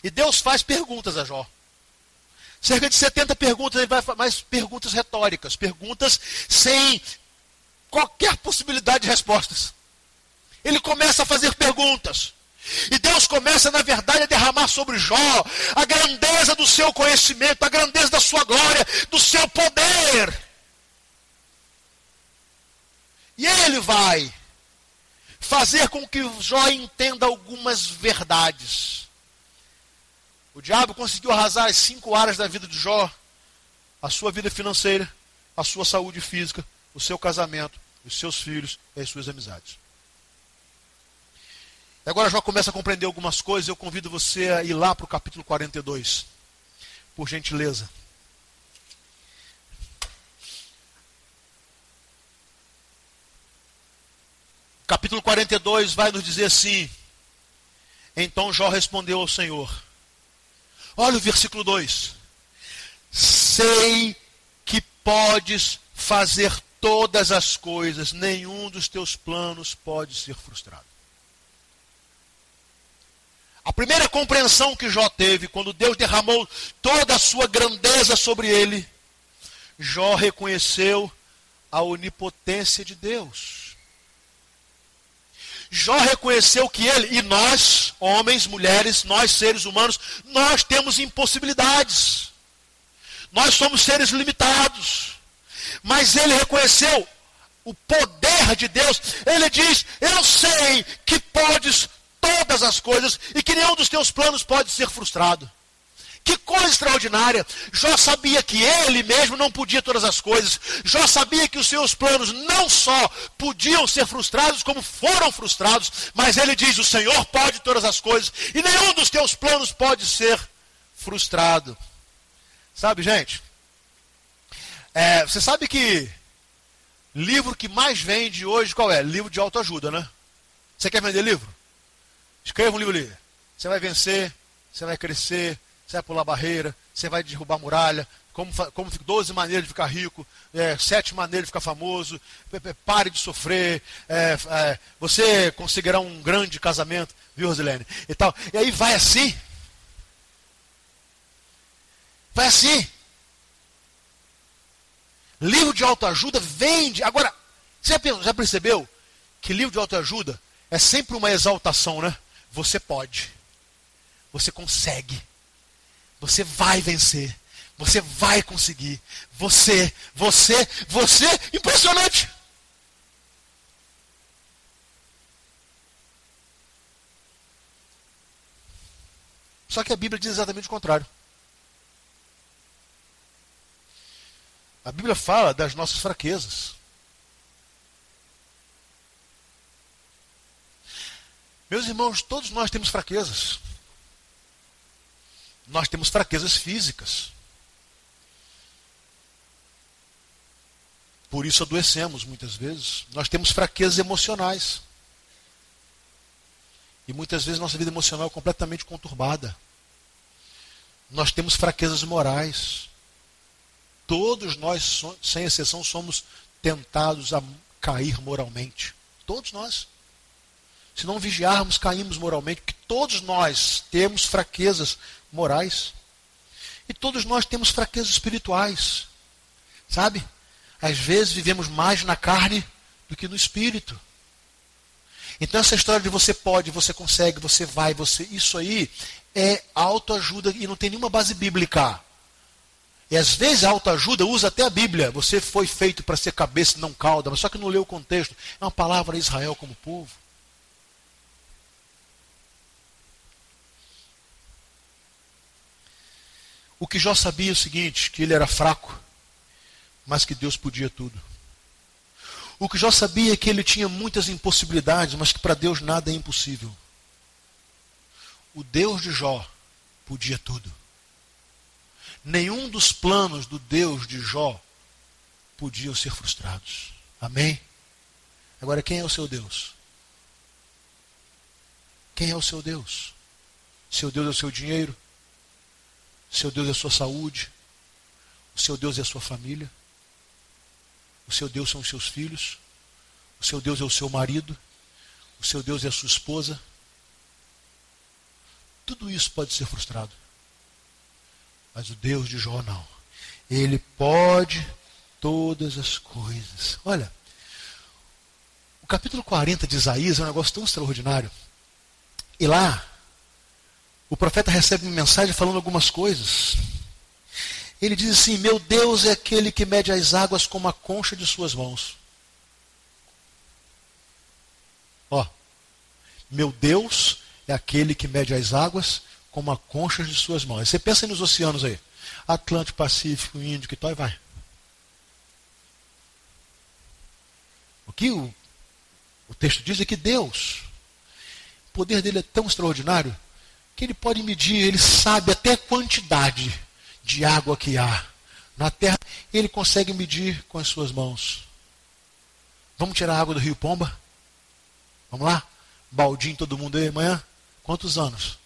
A: E Deus faz perguntas a Jó. Cerca de 70 perguntas, ele vai mais perguntas retóricas, perguntas sem qualquer possibilidade de respostas. Ele começa a fazer perguntas. E Deus começa, na verdade, a derramar sobre Jó a grandeza do seu conhecimento, a grandeza da sua glória, do seu poder. E ele vai fazer com que Jó entenda algumas verdades. O diabo conseguiu arrasar as cinco áreas da vida de Jó: a sua vida financeira, a sua saúde física, o seu casamento, os seus filhos e as suas amizades. E agora Jó começa a compreender algumas coisas. Eu convido você a ir lá para o capítulo 42, por gentileza. Capítulo 42 vai nos dizer assim: Então Jó respondeu ao Senhor. Olha o versículo 2: Sei que podes fazer todas as coisas, nenhum dos teus planos pode ser frustrado. A primeira compreensão que Jó teve quando Deus derramou toda a sua grandeza sobre ele Jó reconheceu a onipotência de Deus. Jó reconheceu que ele, e nós, homens, mulheres, nós seres humanos, nós temos impossibilidades. Nós somos seres limitados. Mas ele reconheceu o poder de Deus. Ele diz: Eu sei que podes todas as coisas e que nenhum dos teus planos pode ser frustrado. Que coisa extraordinária! Jó sabia que ele mesmo não podia todas as coisas. Jó sabia que os seus planos não só podiam ser frustrados, como foram frustrados. Mas ele diz: O Senhor pode todas as coisas e nenhum dos teus planos pode ser frustrado. Sabe, gente? É, você sabe que livro que mais vende hoje qual é? Livro de autoajuda, né? Você quer vender livro? Escreva um livro ali. Você vai vencer, você vai crescer, você vai pular barreira, você vai derrubar muralha, como, como 12 maneiras de ficar rico, é, sete maneiras de ficar famoso, pare de sofrer, é, é, você conseguirá um grande casamento, viu, Rosilene? E, tal. e aí vai assim. Vai assim. Livro de autoajuda vende. Agora, você já percebeu que livro de autoajuda é sempre uma exaltação, né? Você pode. Você consegue. Você vai vencer. Você vai conseguir. Você, você, você. Impressionante. Só que a Bíblia diz exatamente o contrário. A Bíblia fala das nossas fraquezas. Meus irmãos, todos nós temos fraquezas. Nós temos fraquezas físicas. Por isso adoecemos muitas vezes. Nós temos fraquezas emocionais. E muitas vezes nossa vida emocional é completamente conturbada. Nós temos fraquezas morais. Todos nós, sem exceção, somos tentados a cair moralmente. Todos nós. Se não vigiarmos, caímos moralmente, porque todos nós temos fraquezas morais. E todos nós temos fraquezas espirituais. Sabe? Às vezes vivemos mais na carne do que no espírito. Então essa história de você pode, você consegue, você vai, você, isso aí é autoajuda e não tem nenhuma base bíblica. E às vezes a autoajuda usa até a Bíblia. Você foi feito para ser cabeça e não cauda, mas só que não leu o contexto. É uma palavra a Israel como povo. O que Jó sabia é o seguinte, que ele era fraco, mas que Deus podia tudo. O que Jó sabia é que ele tinha muitas impossibilidades, mas que para Deus nada é impossível. O Deus de Jó podia tudo. Nenhum dos planos do Deus de Jó podiam ser frustrados. Amém? Agora, quem é o seu Deus? Quem é o seu Deus? Seu Deus é o seu dinheiro? Seu Deus é a sua saúde? O seu Deus é a sua família? O seu Deus são os seus filhos? O seu Deus é o seu marido? O seu Deus é a sua esposa? Tudo isso pode ser frustrado. Mas o Deus de Jó não. Ele pode todas as coisas. Olha, o capítulo 40 de Isaías é um negócio tão extraordinário. E lá, o profeta recebe uma mensagem falando algumas coisas. Ele diz assim: Meu Deus é aquele que mede as águas como a concha de suas mãos. Ó, meu Deus é aquele que mede as águas como a concha de suas mãos. Você pensa nos oceanos aí. Atlântico, Pacífico, Índico e tal, e vai. O que o, o texto diz é que Deus, o poder dele é tão extraordinário, que ele pode medir, ele sabe até a quantidade de água que há na terra, ele consegue medir com as suas mãos. Vamos tirar a água do rio Pomba? Vamos lá? Baldinho todo mundo aí amanhã? Quantos anos?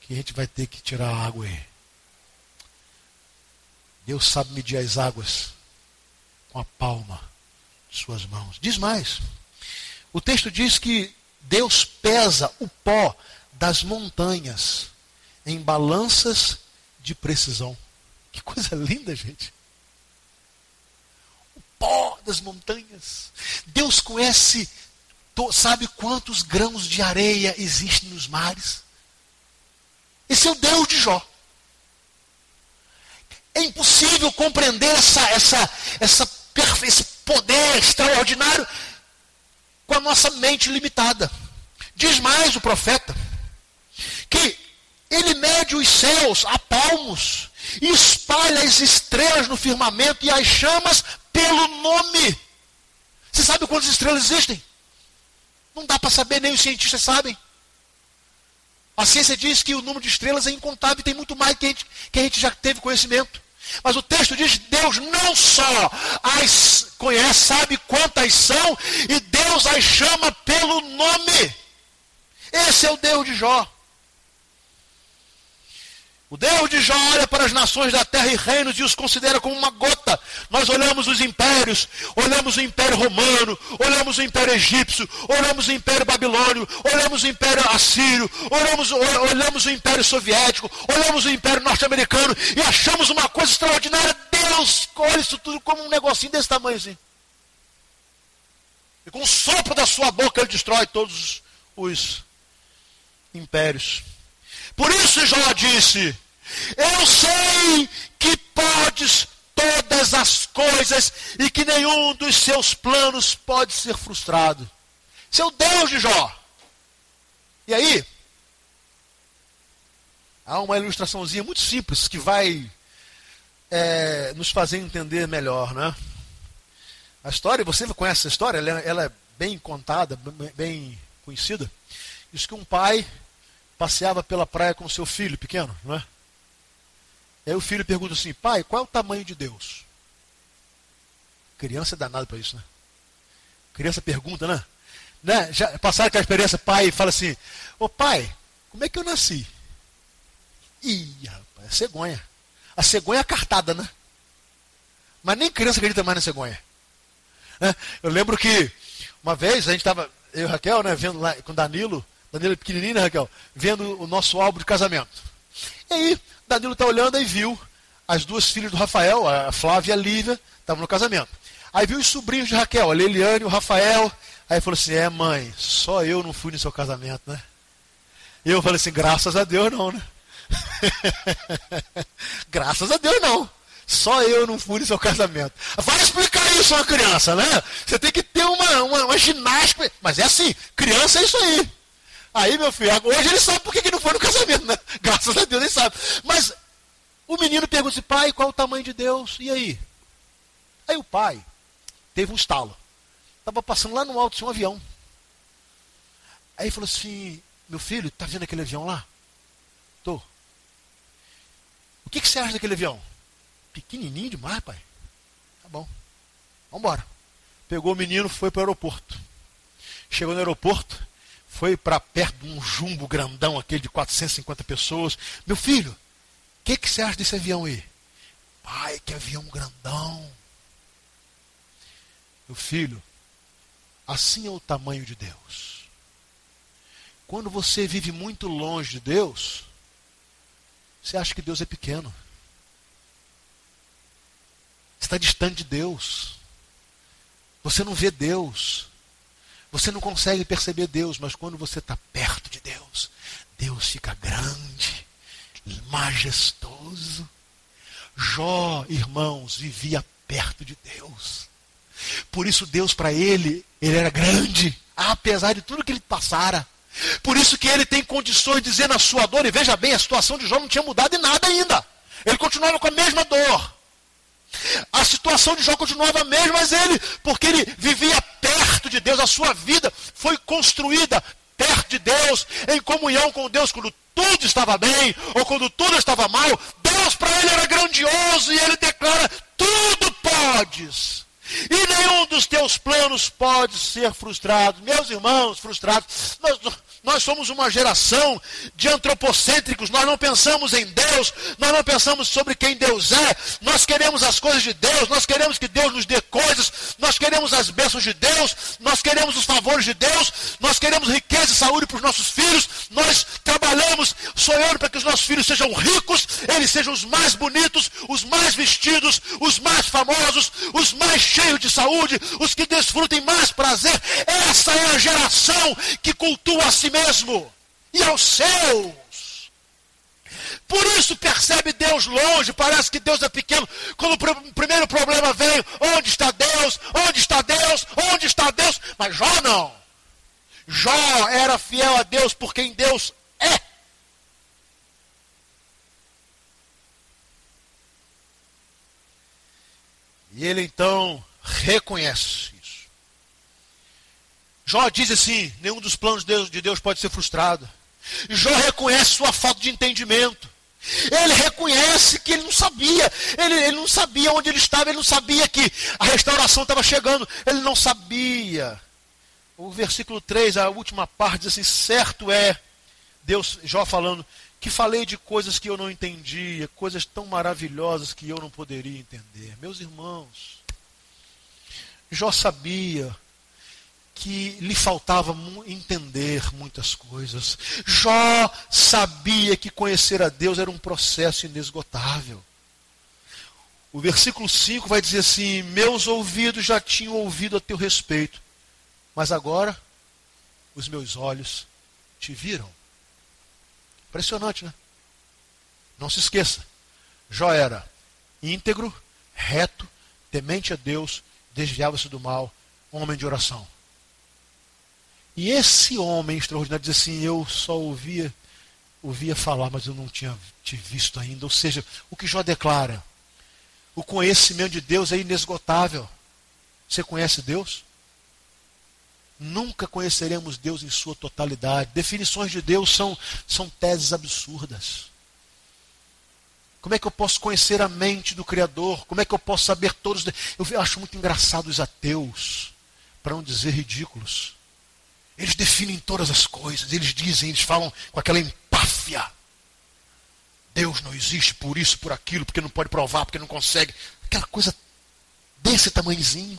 A: que a gente vai ter que tirar a água aí. Deus sabe medir as águas com a palma de suas mãos. Diz mais. O texto diz que Deus pesa o pó das montanhas em balanças de precisão. Que coisa linda, gente. pó das montanhas. Deus conhece, sabe quantos grãos de areia existem nos mares. Esse é o Deus de Jó. É impossível compreender essa, essa, essa, esse poder extraordinário com a nossa mente limitada. Diz mais o profeta que ele mede os céus a palmos e espalha as estrelas no firmamento e as chamas pelo nome. Você sabe quantas estrelas existem? Não dá para saber, nem os cientistas sabem. A ciência diz que o número de estrelas é incontável, tem muito mais que a gente, que a gente já teve conhecimento. Mas o texto diz: Deus não só as conhece, sabe quantas são, e Deus as chama pelo nome. Esse é o Deus de Jó. O Deus de Jó olha para as nações da terra e reinos e os considera como uma gota. Nós olhamos os impérios, olhamos o Império Romano, olhamos o Império Egípcio, olhamos o Império Babilônio, olhamos o Império Assírio, olhamos, olhamos o Império Soviético, olhamos o Império Norte-Americano e achamos uma coisa extraordinária. Deus olha isso tudo como um negocinho desse tamanho assim. E com o sopro da sua boca ele destrói todos os impérios. Por isso Jó disse: Eu sei que podes todas as coisas e que nenhum dos seus planos pode ser frustrado. Seu Deus de Jó. E aí, há uma ilustraçãozinha muito simples que vai é, nos fazer entender melhor, né? A história, você conhece essa história, ela, ela é bem contada, bem conhecida. Diz que um pai passeava pela praia com seu filho pequeno, não é? E aí o filho pergunta assim: pai, qual é o tamanho de Deus? Criança é danada para isso, né? Criança pergunta, né? né? Já passaram aquela experiência, pai fala assim: Ô pai, como é que eu nasci? Ih, rapaz, é cegonha. A cegonha é cartada, né? Mas nem criança acredita mais na cegonha. Né? Eu lembro que uma vez a gente estava, eu e Raquel, né, vendo lá com Danilo, Danilo é pequenininho, né, Raquel? Vendo o nosso álbum de casamento. E aí, Danilo está olhando e viu as duas filhas do Rafael, a Flávia e a Lívia, estavam no casamento. Aí viu os sobrinhos de Raquel, a Leliane e o Rafael. Aí falou assim: É, mãe, só eu não fui no seu casamento, né? Eu falei assim: Graças a Deus não, né? Graças a Deus não. Só eu não fui no seu casamento. Vai explicar isso a uma criança, né? Você tem que ter uma, uma, uma ginástica. Mas é assim: criança é isso aí. Aí, meu filho, hoje ele sabe por que não foi no casamento, né? Graças a Deus ele sabe. Mas o menino pergunta assim, pai, qual é o tamanho de Deus? E aí? Aí o pai teve um estalo. Estava passando lá no alto, tinha um avião. Aí falou assim, meu filho, tá vendo aquele avião lá? Tô. O que, que você acha daquele avião? Pequenininho demais, pai. Tá bom. Vamos embora. Pegou o menino, foi para o aeroporto. Chegou no aeroporto, foi para perto de um jumbo grandão, aquele de 450 pessoas. Meu filho, o que, que você acha desse avião aí? Pai, que avião grandão. Meu filho, assim é o tamanho de Deus. Quando você vive muito longe de Deus, você acha que Deus é pequeno. Está distante de Deus. Você não vê Deus. Você não consegue perceber Deus, mas quando você está perto de Deus, Deus fica grande, majestoso. Jó, irmãos, vivia perto de Deus. Por isso Deus para ele, ele era grande, apesar de tudo que ele passara. Por isso que ele tem condições de dizer na sua dor, e veja bem, a situação de Jó não tinha mudado em nada ainda. Ele continuava com a mesma dor. A situação de Jó continuava a mesma, mas ele, porque ele vivia perto de Deus, a sua vida foi construída perto de Deus, em comunhão com Deus, quando tudo estava bem ou quando tudo estava mal. Deus para ele era grandioso e ele declara: tudo podes. E nenhum dos teus planos pode ser frustrado. Meus irmãos frustrados, nós, Nós somos uma geração de antropocêntricos. Nós não pensamos em Deus, nós não pensamos sobre quem Deus é. Nós queremos as coisas de Deus, nós queremos que Deus nos dê coisas, nós queremos as bênçãos de Deus, nós queremos os favores de Deus, nós queremos riqueza e saúde para os nossos filhos. Nós trabalhamos sonhando para que os nossos filhos sejam ricos, eles sejam os mais bonitos, os mais vestidos, os mais famosos, os mais cheios de saúde, os que desfrutem mais prazer. Essa é a geração que cultua a si mesmo e aos seus. Por isso percebe Deus longe, parece que Deus é pequeno. Quando o primeiro problema vem, onde está Deus? Onde está Deus? Onde está Deus? Mas Jó não. Jó era fiel a Deus por quem Deus é. E ele então reconhece. Jó diz assim: nenhum dos planos de Deus, de Deus pode ser frustrado. Jó reconhece sua falta de entendimento. Ele reconhece que ele não sabia, ele, ele não sabia onde ele estava, ele não sabia que a restauração estava chegando, ele não sabia. O versículo 3, a última parte, diz assim: certo é, Deus, Jó falando, que falei de coisas que eu não entendia, coisas tão maravilhosas que eu não poderia entender. Meus irmãos, Jó sabia que lhe faltava entender muitas coisas. Jó sabia que conhecer a Deus era um processo inesgotável. O versículo 5 vai dizer assim: Meus ouvidos já tinham ouvido a teu respeito, mas agora os meus olhos te viram. Impressionante, né? Não se esqueça. Jó era íntegro, reto, temente a Deus, desviava-se do mal, homem de oração. E esse homem extraordinário diz assim: Eu só ouvia, ouvia falar, mas eu não tinha te visto ainda. Ou seja, o que Jó declara: o conhecimento de Deus é inesgotável. Você conhece Deus? Nunca conheceremos Deus em sua totalidade. Definições de Deus são, são teses absurdas. Como é que eu posso conhecer a mente do Criador? Como é que eu posso saber todos? Eu acho muito engraçado os ateus, para não dizer ridículos. Eles definem todas as coisas, eles dizem, eles falam com aquela empáfia. Deus não existe por isso, por aquilo, porque não pode provar, porque não consegue. Aquela coisa desse tamanhozinho.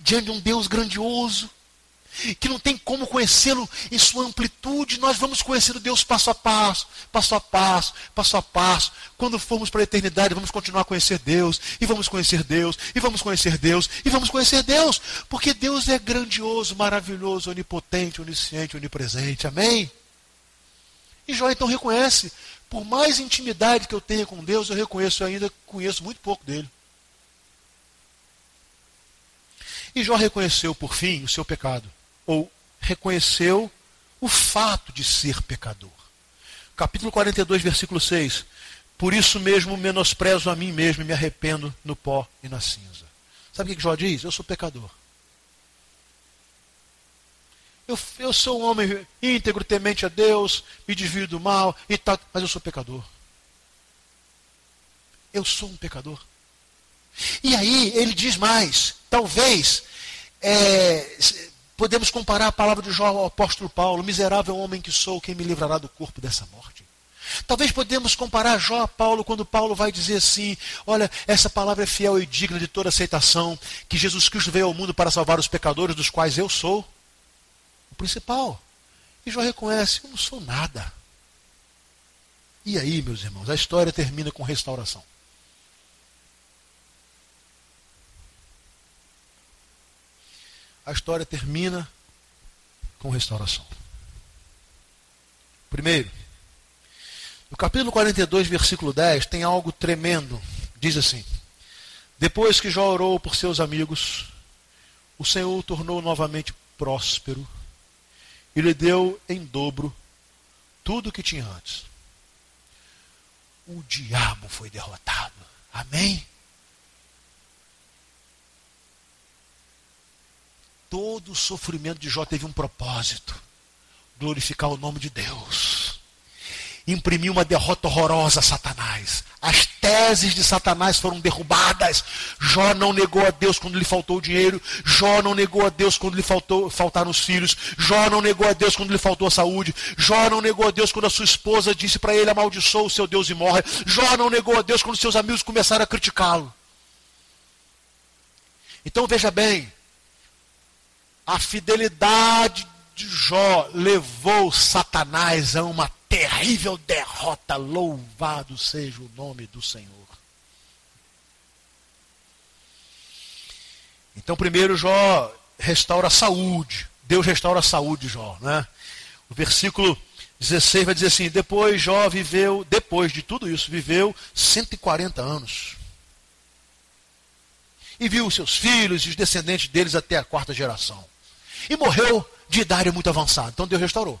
A: Diante de um Deus grandioso, que não tem como conhecê-lo em sua amplitude, nós vamos conhecer o Deus passo a passo, passo a passo, passo a passo. Quando formos para a eternidade, vamos continuar a conhecer Deus, e vamos conhecer Deus, e vamos conhecer Deus, e vamos conhecer Deus, porque Deus é grandioso, maravilhoso, onipotente, onisciente, onipresente. Amém? E Jó então reconhece, por mais intimidade que eu tenha com Deus, eu reconheço eu ainda conheço muito pouco dele. E Jó reconheceu, por fim, o seu pecado ou reconheceu o fato de ser pecador. Capítulo 42, versículo 6. Por isso mesmo menosprezo a mim mesmo e me arrependo no pó e na cinza. Sabe o que Jó diz? Eu sou pecador. Eu, eu sou um homem íntegro, temente a Deus, me desvio do mal e tal, mas eu sou pecador. Eu sou um pecador. E aí ele diz mais, talvez é, Podemos comparar a palavra de Jó ao apóstolo Paulo: Miserável homem que sou, quem me livrará do corpo dessa morte? Talvez podemos comparar Jó a Paulo quando Paulo vai dizer assim: Olha, essa palavra é fiel e digna de toda aceitação, que Jesus Cristo veio ao mundo para salvar os pecadores, dos quais eu sou o principal. E Jó reconhece: Eu não sou nada. E aí, meus irmãos, a história termina com restauração. A história termina com restauração. Primeiro, no capítulo 42, versículo 10, tem algo tremendo. Diz assim: Depois que Jó orou por seus amigos, o Senhor o tornou novamente próspero e lhe deu em dobro tudo o que tinha antes. O diabo foi derrotado. Amém? Todo o sofrimento de Jó teve um propósito: glorificar o nome de Deus. Imprimir uma derrota horrorosa a Satanás. As teses de Satanás foram derrubadas. Jó não negou a Deus quando lhe faltou o dinheiro. Jó não negou a Deus quando lhe faltou, faltaram os filhos. Jó não negou a Deus quando lhe faltou a saúde. Jó não negou a Deus quando a sua esposa disse para ele: amaldiçoa o seu Deus e morre. Jó não negou a Deus quando seus amigos começaram a criticá-lo. Então veja bem, a fidelidade de Jó levou Satanás a uma terrível derrota. Louvado seja o nome do Senhor. Então, primeiro, Jó restaura a saúde. Deus restaura a saúde de Jó. Né? O versículo 16 vai dizer assim: Depois Jó viveu, depois de tudo isso, viveu 140 anos. E viu os seus filhos e os descendentes deles até a quarta geração. E morreu de idade muito avançada. Então Deus restaurou.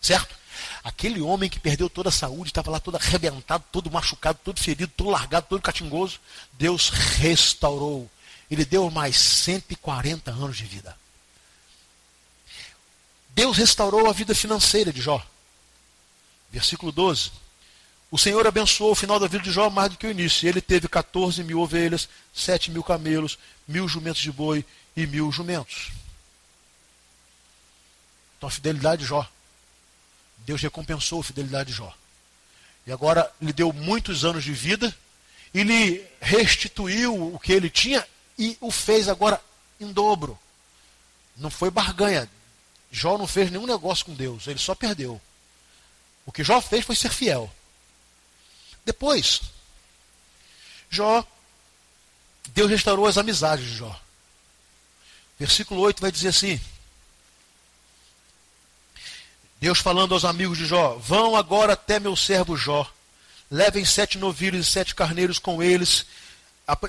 A: Certo? Aquele homem que perdeu toda a saúde, estava lá todo arrebentado, todo machucado, todo ferido, todo largado, todo catingoso. Deus restaurou. Ele deu mais 140 anos de vida. Deus restaurou a vida financeira de Jó. Versículo 12. O Senhor abençoou o final da vida de Jó mais do que o início. Ele teve 14 mil ovelhas, 7 mil camelos, mil jumentos de boi e mil jumentos. Então a fidelidade de Jó. Deus recompensou a fidelidade de Jó. E agora lhe deu muitos anos de vida e lhe restituiu o que ele tinha e o fez agora em dobro. Não foi barganha. Jó não fez nenhum negócio com Deus, ele só perdeu. O que Jó fez foi ser fiel. Depois, Jó, Deus restaurou as amizades de Jó. Versículo 8 vai dizer assim: Deus falando aos amigos de Jó: Vão agora até meu servo Jó, levem sete novilhos e sete carneiros com eles,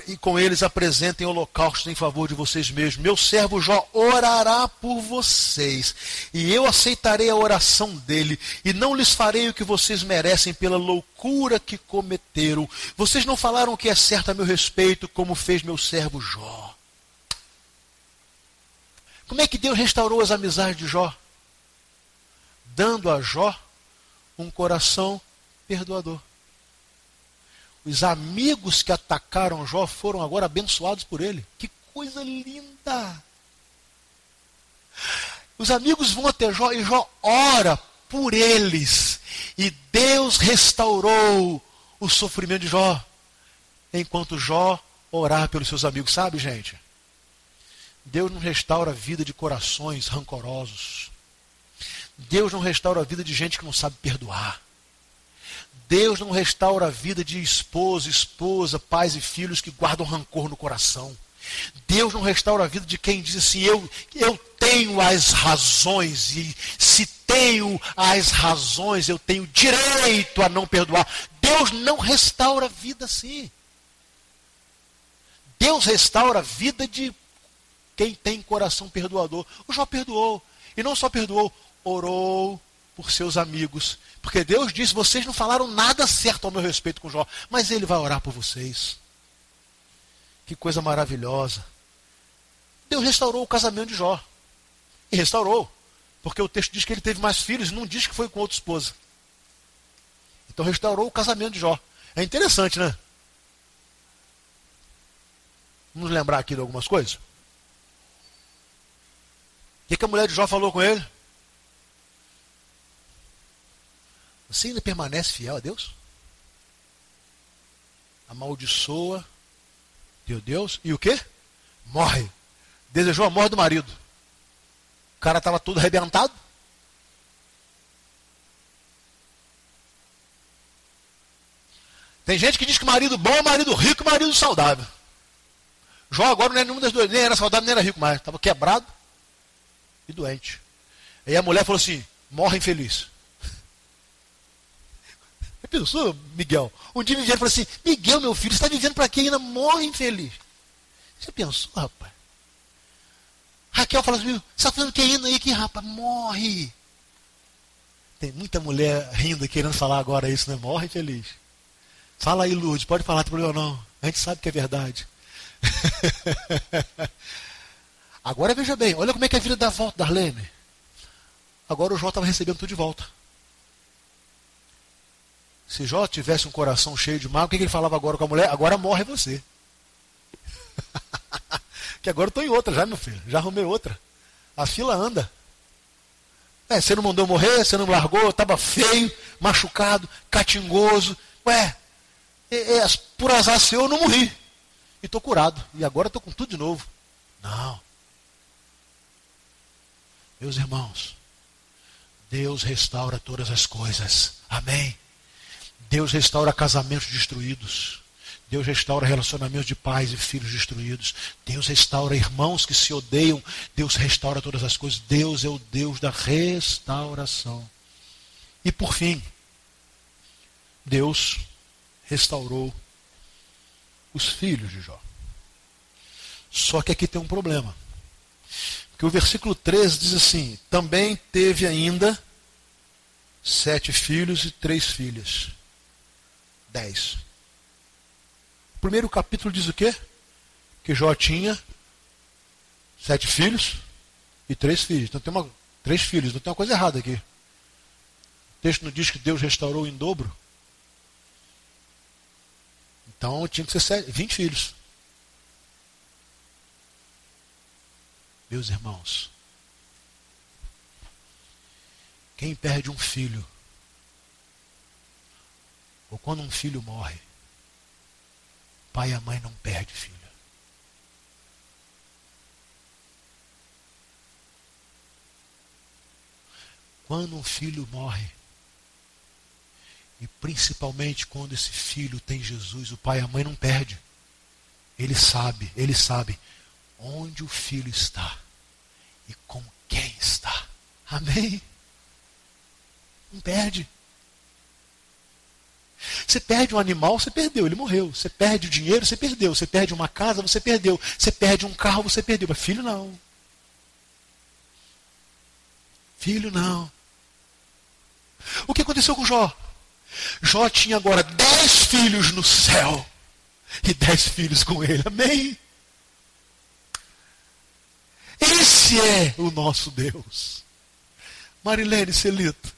A: e com eles apresentem holocaustos em favor de vocês mesmos. Meu servo Jó orará por vocês, e eu aceitarei a oração dele, e não lhes farei o que vocês merecem pela loucura que cometeram. Vocês não falaram o que é certo a meu respeito, como fez meu servo Jó. Como é que Deus restaurou as amizades de Jó? Dando a Jó um coração perdoador. Os amigos que atacaram Jó foram agora abençoados por ele. Que coisa linda! Os amigos vão até Jó e Jó ora por eles. E Deus restaurou o sofrimento de Jó. Enquanto Jó orar pelos seus amigos. Sabe, gente? Deus não restaura a vida de corações rancorosos. Deus não restaura a vida de gente que não sabe perdoar. Deus não restaura a vida de esposo, esposa, pais e filhos que guardam rancor no coração. Deus não restaura a vida de quem diz assim: eu, eu tenho as razões, e se tenho as razões, eu tenho direito a não perdoar. Deus não restaura a vida assim. Deus restaura a vida de quem tem coração perdoador. O Jó perdoou. E não só perdoou, orou por seus amigos. Porque Deus disse: vocês não falaram nada certo ao meu respeito com Jó, mas ele vai orar por vocês. Que coisa maravilhosa. Deus restaurou o casamento de Jó. E restaurou. Porque o texto diz que ele teve mais filhos, não diz que foi com outra esposa. Então restaurou o casamento de Jó. É interessante, né? Vamos lembrar aqui de algumas coisas? O que, que a mulher de Jó falou com ele? Você ainda permanece fiel a Deus? Amaldiçoa teu Deus e o que? Morre. Desejou a morte do marido. O cara estava todo arrebentado. Tem gente que diz que marido bom é marido rico marido saudável. Jó agora não é nenhuma das duas, nem era saudável nem era rico mais. Estava quebrado e doente. Aí a mulher falou assim: morre infeliz pensou, Miguel? Um dia me vieram e falou assim: Miguel, meu filho, está vivendo para quem ainda morre infeliz? Você pensou, rapaz? Raquel fala assim: você está fazendo que ainda aí que, rapaz, morre. Tem muita mulher rindo, querendo falar agora isso, né? Morre feliz. Fala aí, Lourdes, pode falar, tem problema não. A gente sabe que é verdade. Agora veja bem, olha como é que a vida dá volta, Darlene. Agora o Jó estava recebendo tudo de volta. Se Jó tivesse um coração cheio de mágoa, o que ele falava agora com a mulher? Agora morre você. que agora eu estou em outra já, meu filho. Já arrumei outra. A fila anda. É, você não mandou morrer, você não largou, estava feio, machucado, catingoso. Ué, é, é, por azar seu eu não morri. E estou curado. E agora estou com tudo de novo. Não. Meus irmãos, Deus restaura todas as coisas. Amém. Deus restaura casamentos destruídos. Deus restaura relacionamentos de pais e filhos destruídos. Deus restaura irmãos que se odeiam. Deus restaura todas as coisas. Deus é o Deus da restauração. E por fim, Deus restaurou os filhos de Jó. Só que aqui tem um problema. Porque o versículo 13 diz assim: Também teve ainda sete filhos e três filhas. Dez. O primeiro capítulo diz o quê? Que Jó tinha sete filhos e três filhos. Então tem uma, três filhos, então tem uma coisa errada aqui. O texto não diz que Deus restaurou em dobro? Então tinha que ser 20 filhos. Meus irmãos, quem perde um filho, ou quando um filho morre, pai e a mãe não perde filho. Quando um filho morre, e principalmente quando esse filho tem Jesus, o pai e a mãe não perde. Ele sabe, ele sabe onde o filho está e com quem está. Amém? Não perde. Você perde um animal, você perdeu, ele morreu. Você perde o dinheiro, você perdeu. Você perde uma casa, você perdeu. Você perde um carro, você perdeu. Mas filho não. Filho não. O que aconteceu com Jó? Jó tinha agora dez filhos no céu e dez filhos com ele. Amém? Esse é o nosso Deus. Marilene Celito,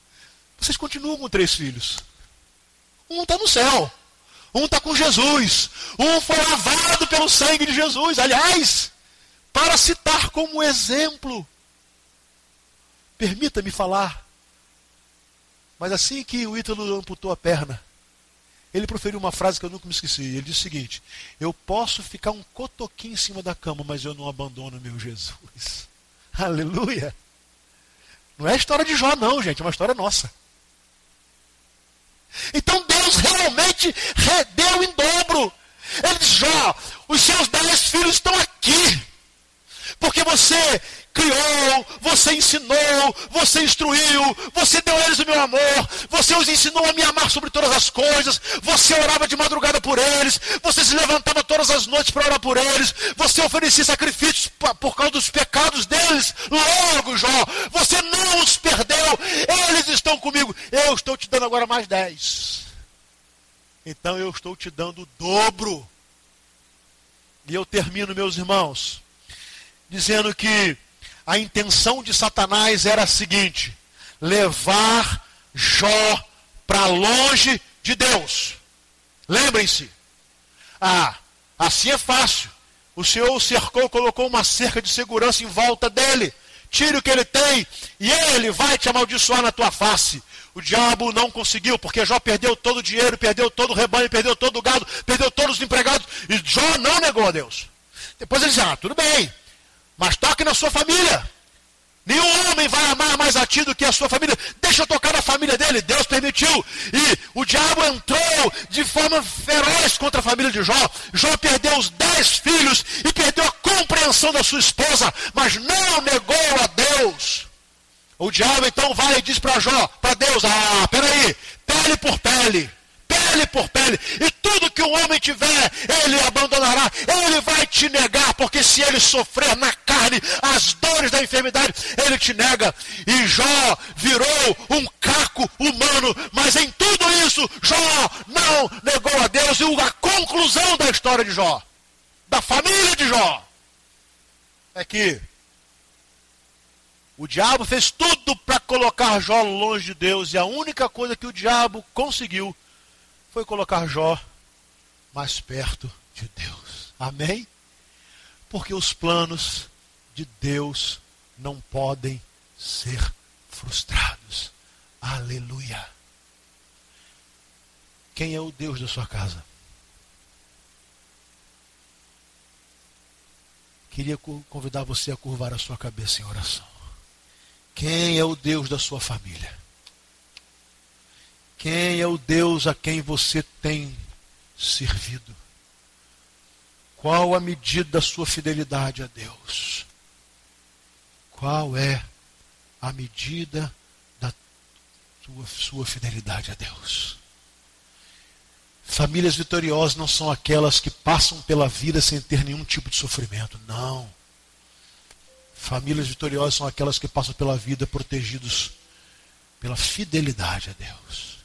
A: vocês continuam com três filhos. Um está no céu. Um está com Jesus. Um foi lavado pelo sangue de Jesus. Aliás, para citar como exemplo, permita-me falar mas assim que o Ítalo amputou a perna, ele proferiu uma frase que eu nunca me esqueci. Ele disse o seguinte: Eu posso ficar um cotoquinho em cima da cama, mas eu não abandono meu Jesus. Aleluia! Não é história de Jó, não, gente, é uma história nossa. Então Deus realmente deu em dobro. Ele diz: Jó, os seus dez filhos estão aqui. Porque você criou, você ensinou, você instruiu, você deu a eles o meu amor, você os ensinou a me amar sobre todas as coisas, você orava de madrugada por eles, você se levantava todas as noites para orar por eles, você oferecia sacrifícios por causa dos pecados deles. Logo, Jó, você não os perdeu, eles estão comigo. Eu estou te dando agora mais dez. Então eu estou te dando o dobro. E eu termino, meus irmãos, dizendo que a intenção de Satanás era a seguinte: levar Jó para longe de Deus. Lembrem-se. Ah, assim é fácil. O Senhor o cercou, colocou uma cerca de segurança em volta dele. Tire o que ele tem e ele vai te amaldiçoar na tua face. O diabo não conseguiu, porque Jó perdeu todo o dinheiro, perdeu todo o rebanho, perdeu todo o gado, perdeu todos os empregados. E Jó não negou a Deus. Depois ele disse: Ah, tudo bem, mas toque na sua família. Nenhum homem vai amar mais a ti do que a sua família. Deixa eu tocar na família dele. Deus permitiu. E o diabo entrou de forma feroz contra a família de Jó. Jó perdeu os dez filhos e perdeu a compreensão da sua esposa, mas não negou a Deus. O diabo então vai e diz para Jó, para Deus: Ah, peraí, pele por pele pele por pele, e tudo que o homem tiver, ele abandonará, ele vai te negar, porque se ele sofrer na carne as dores da enfermidade, ele te nega. E Jó virou um caco humano, mas em tudo isso, Jó não negou a Deus, e a conclusão da história de Jó, da família de Jó, é que o diabo fez tudo para colocar Jó longe de Deus, e a única coisa que o diabo conseguiu foi colocar Jó mais perto de Deus. Amém? Porque os planos de Deus não podem ser frustrados. Aleluia. Quem é o Deus da sua casa? Queria convidar você a curvar a sua cabeça em oração. Quem é o Deus da sua família? Quem é o Deus a quem você tem servido? Qual a medida da sua fidelidade a Deus? Qual é a medida da sua, sua fidelidade a Deus? Famílias vitoriosas não são aquelas que passam pela vida sem ter nenhum tipo de sofrimento. Não. Famílias vitoriosas são aquelas que passam pela vida protegidos pela fidelidade a Deus.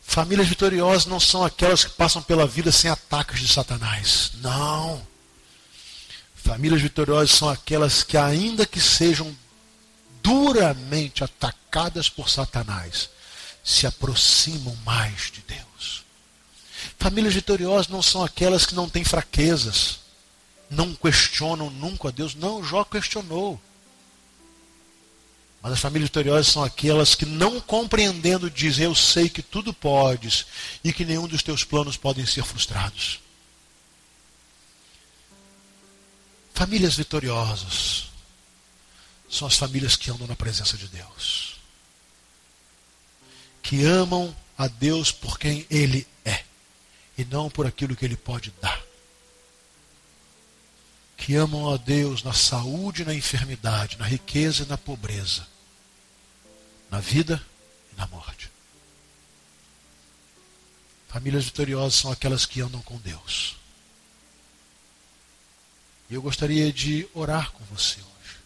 A: Famílias vitoriosas não são aquelas que passam pela vida sem ataques de Satanás. Não. Famílias vitoriosas são aquelas que, ainda que sejam duramente atacadas por Satanás, se aproximam mais de Deus. Famílias vitoriosas não são aquelas que não têm fraquezas, não questionam nunca a Deus. Não, Jó questionou. Mas as famílias vitoriosas são aquelas que, não compreendendo, dizem: Eu sei que tudo podes e que nenhum dos teus planos podem ser frustrados. Famílias vitoriosas são as famílias que andam na presença de Deus que amam a Deus por quem Ele é e não por aquilo que Ele pode dar. Que amam a Deus na saúde e na enfermidade, na riqueza e na pobreza, na vida e na morte. Famílias vitoriosas são aquelas que andam com Deus. E eu gostaria de orar com você hoje.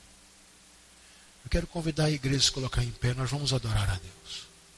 A: Eu quero convidar a igreja a se colocar em pé, nós vamos adorar a Deus.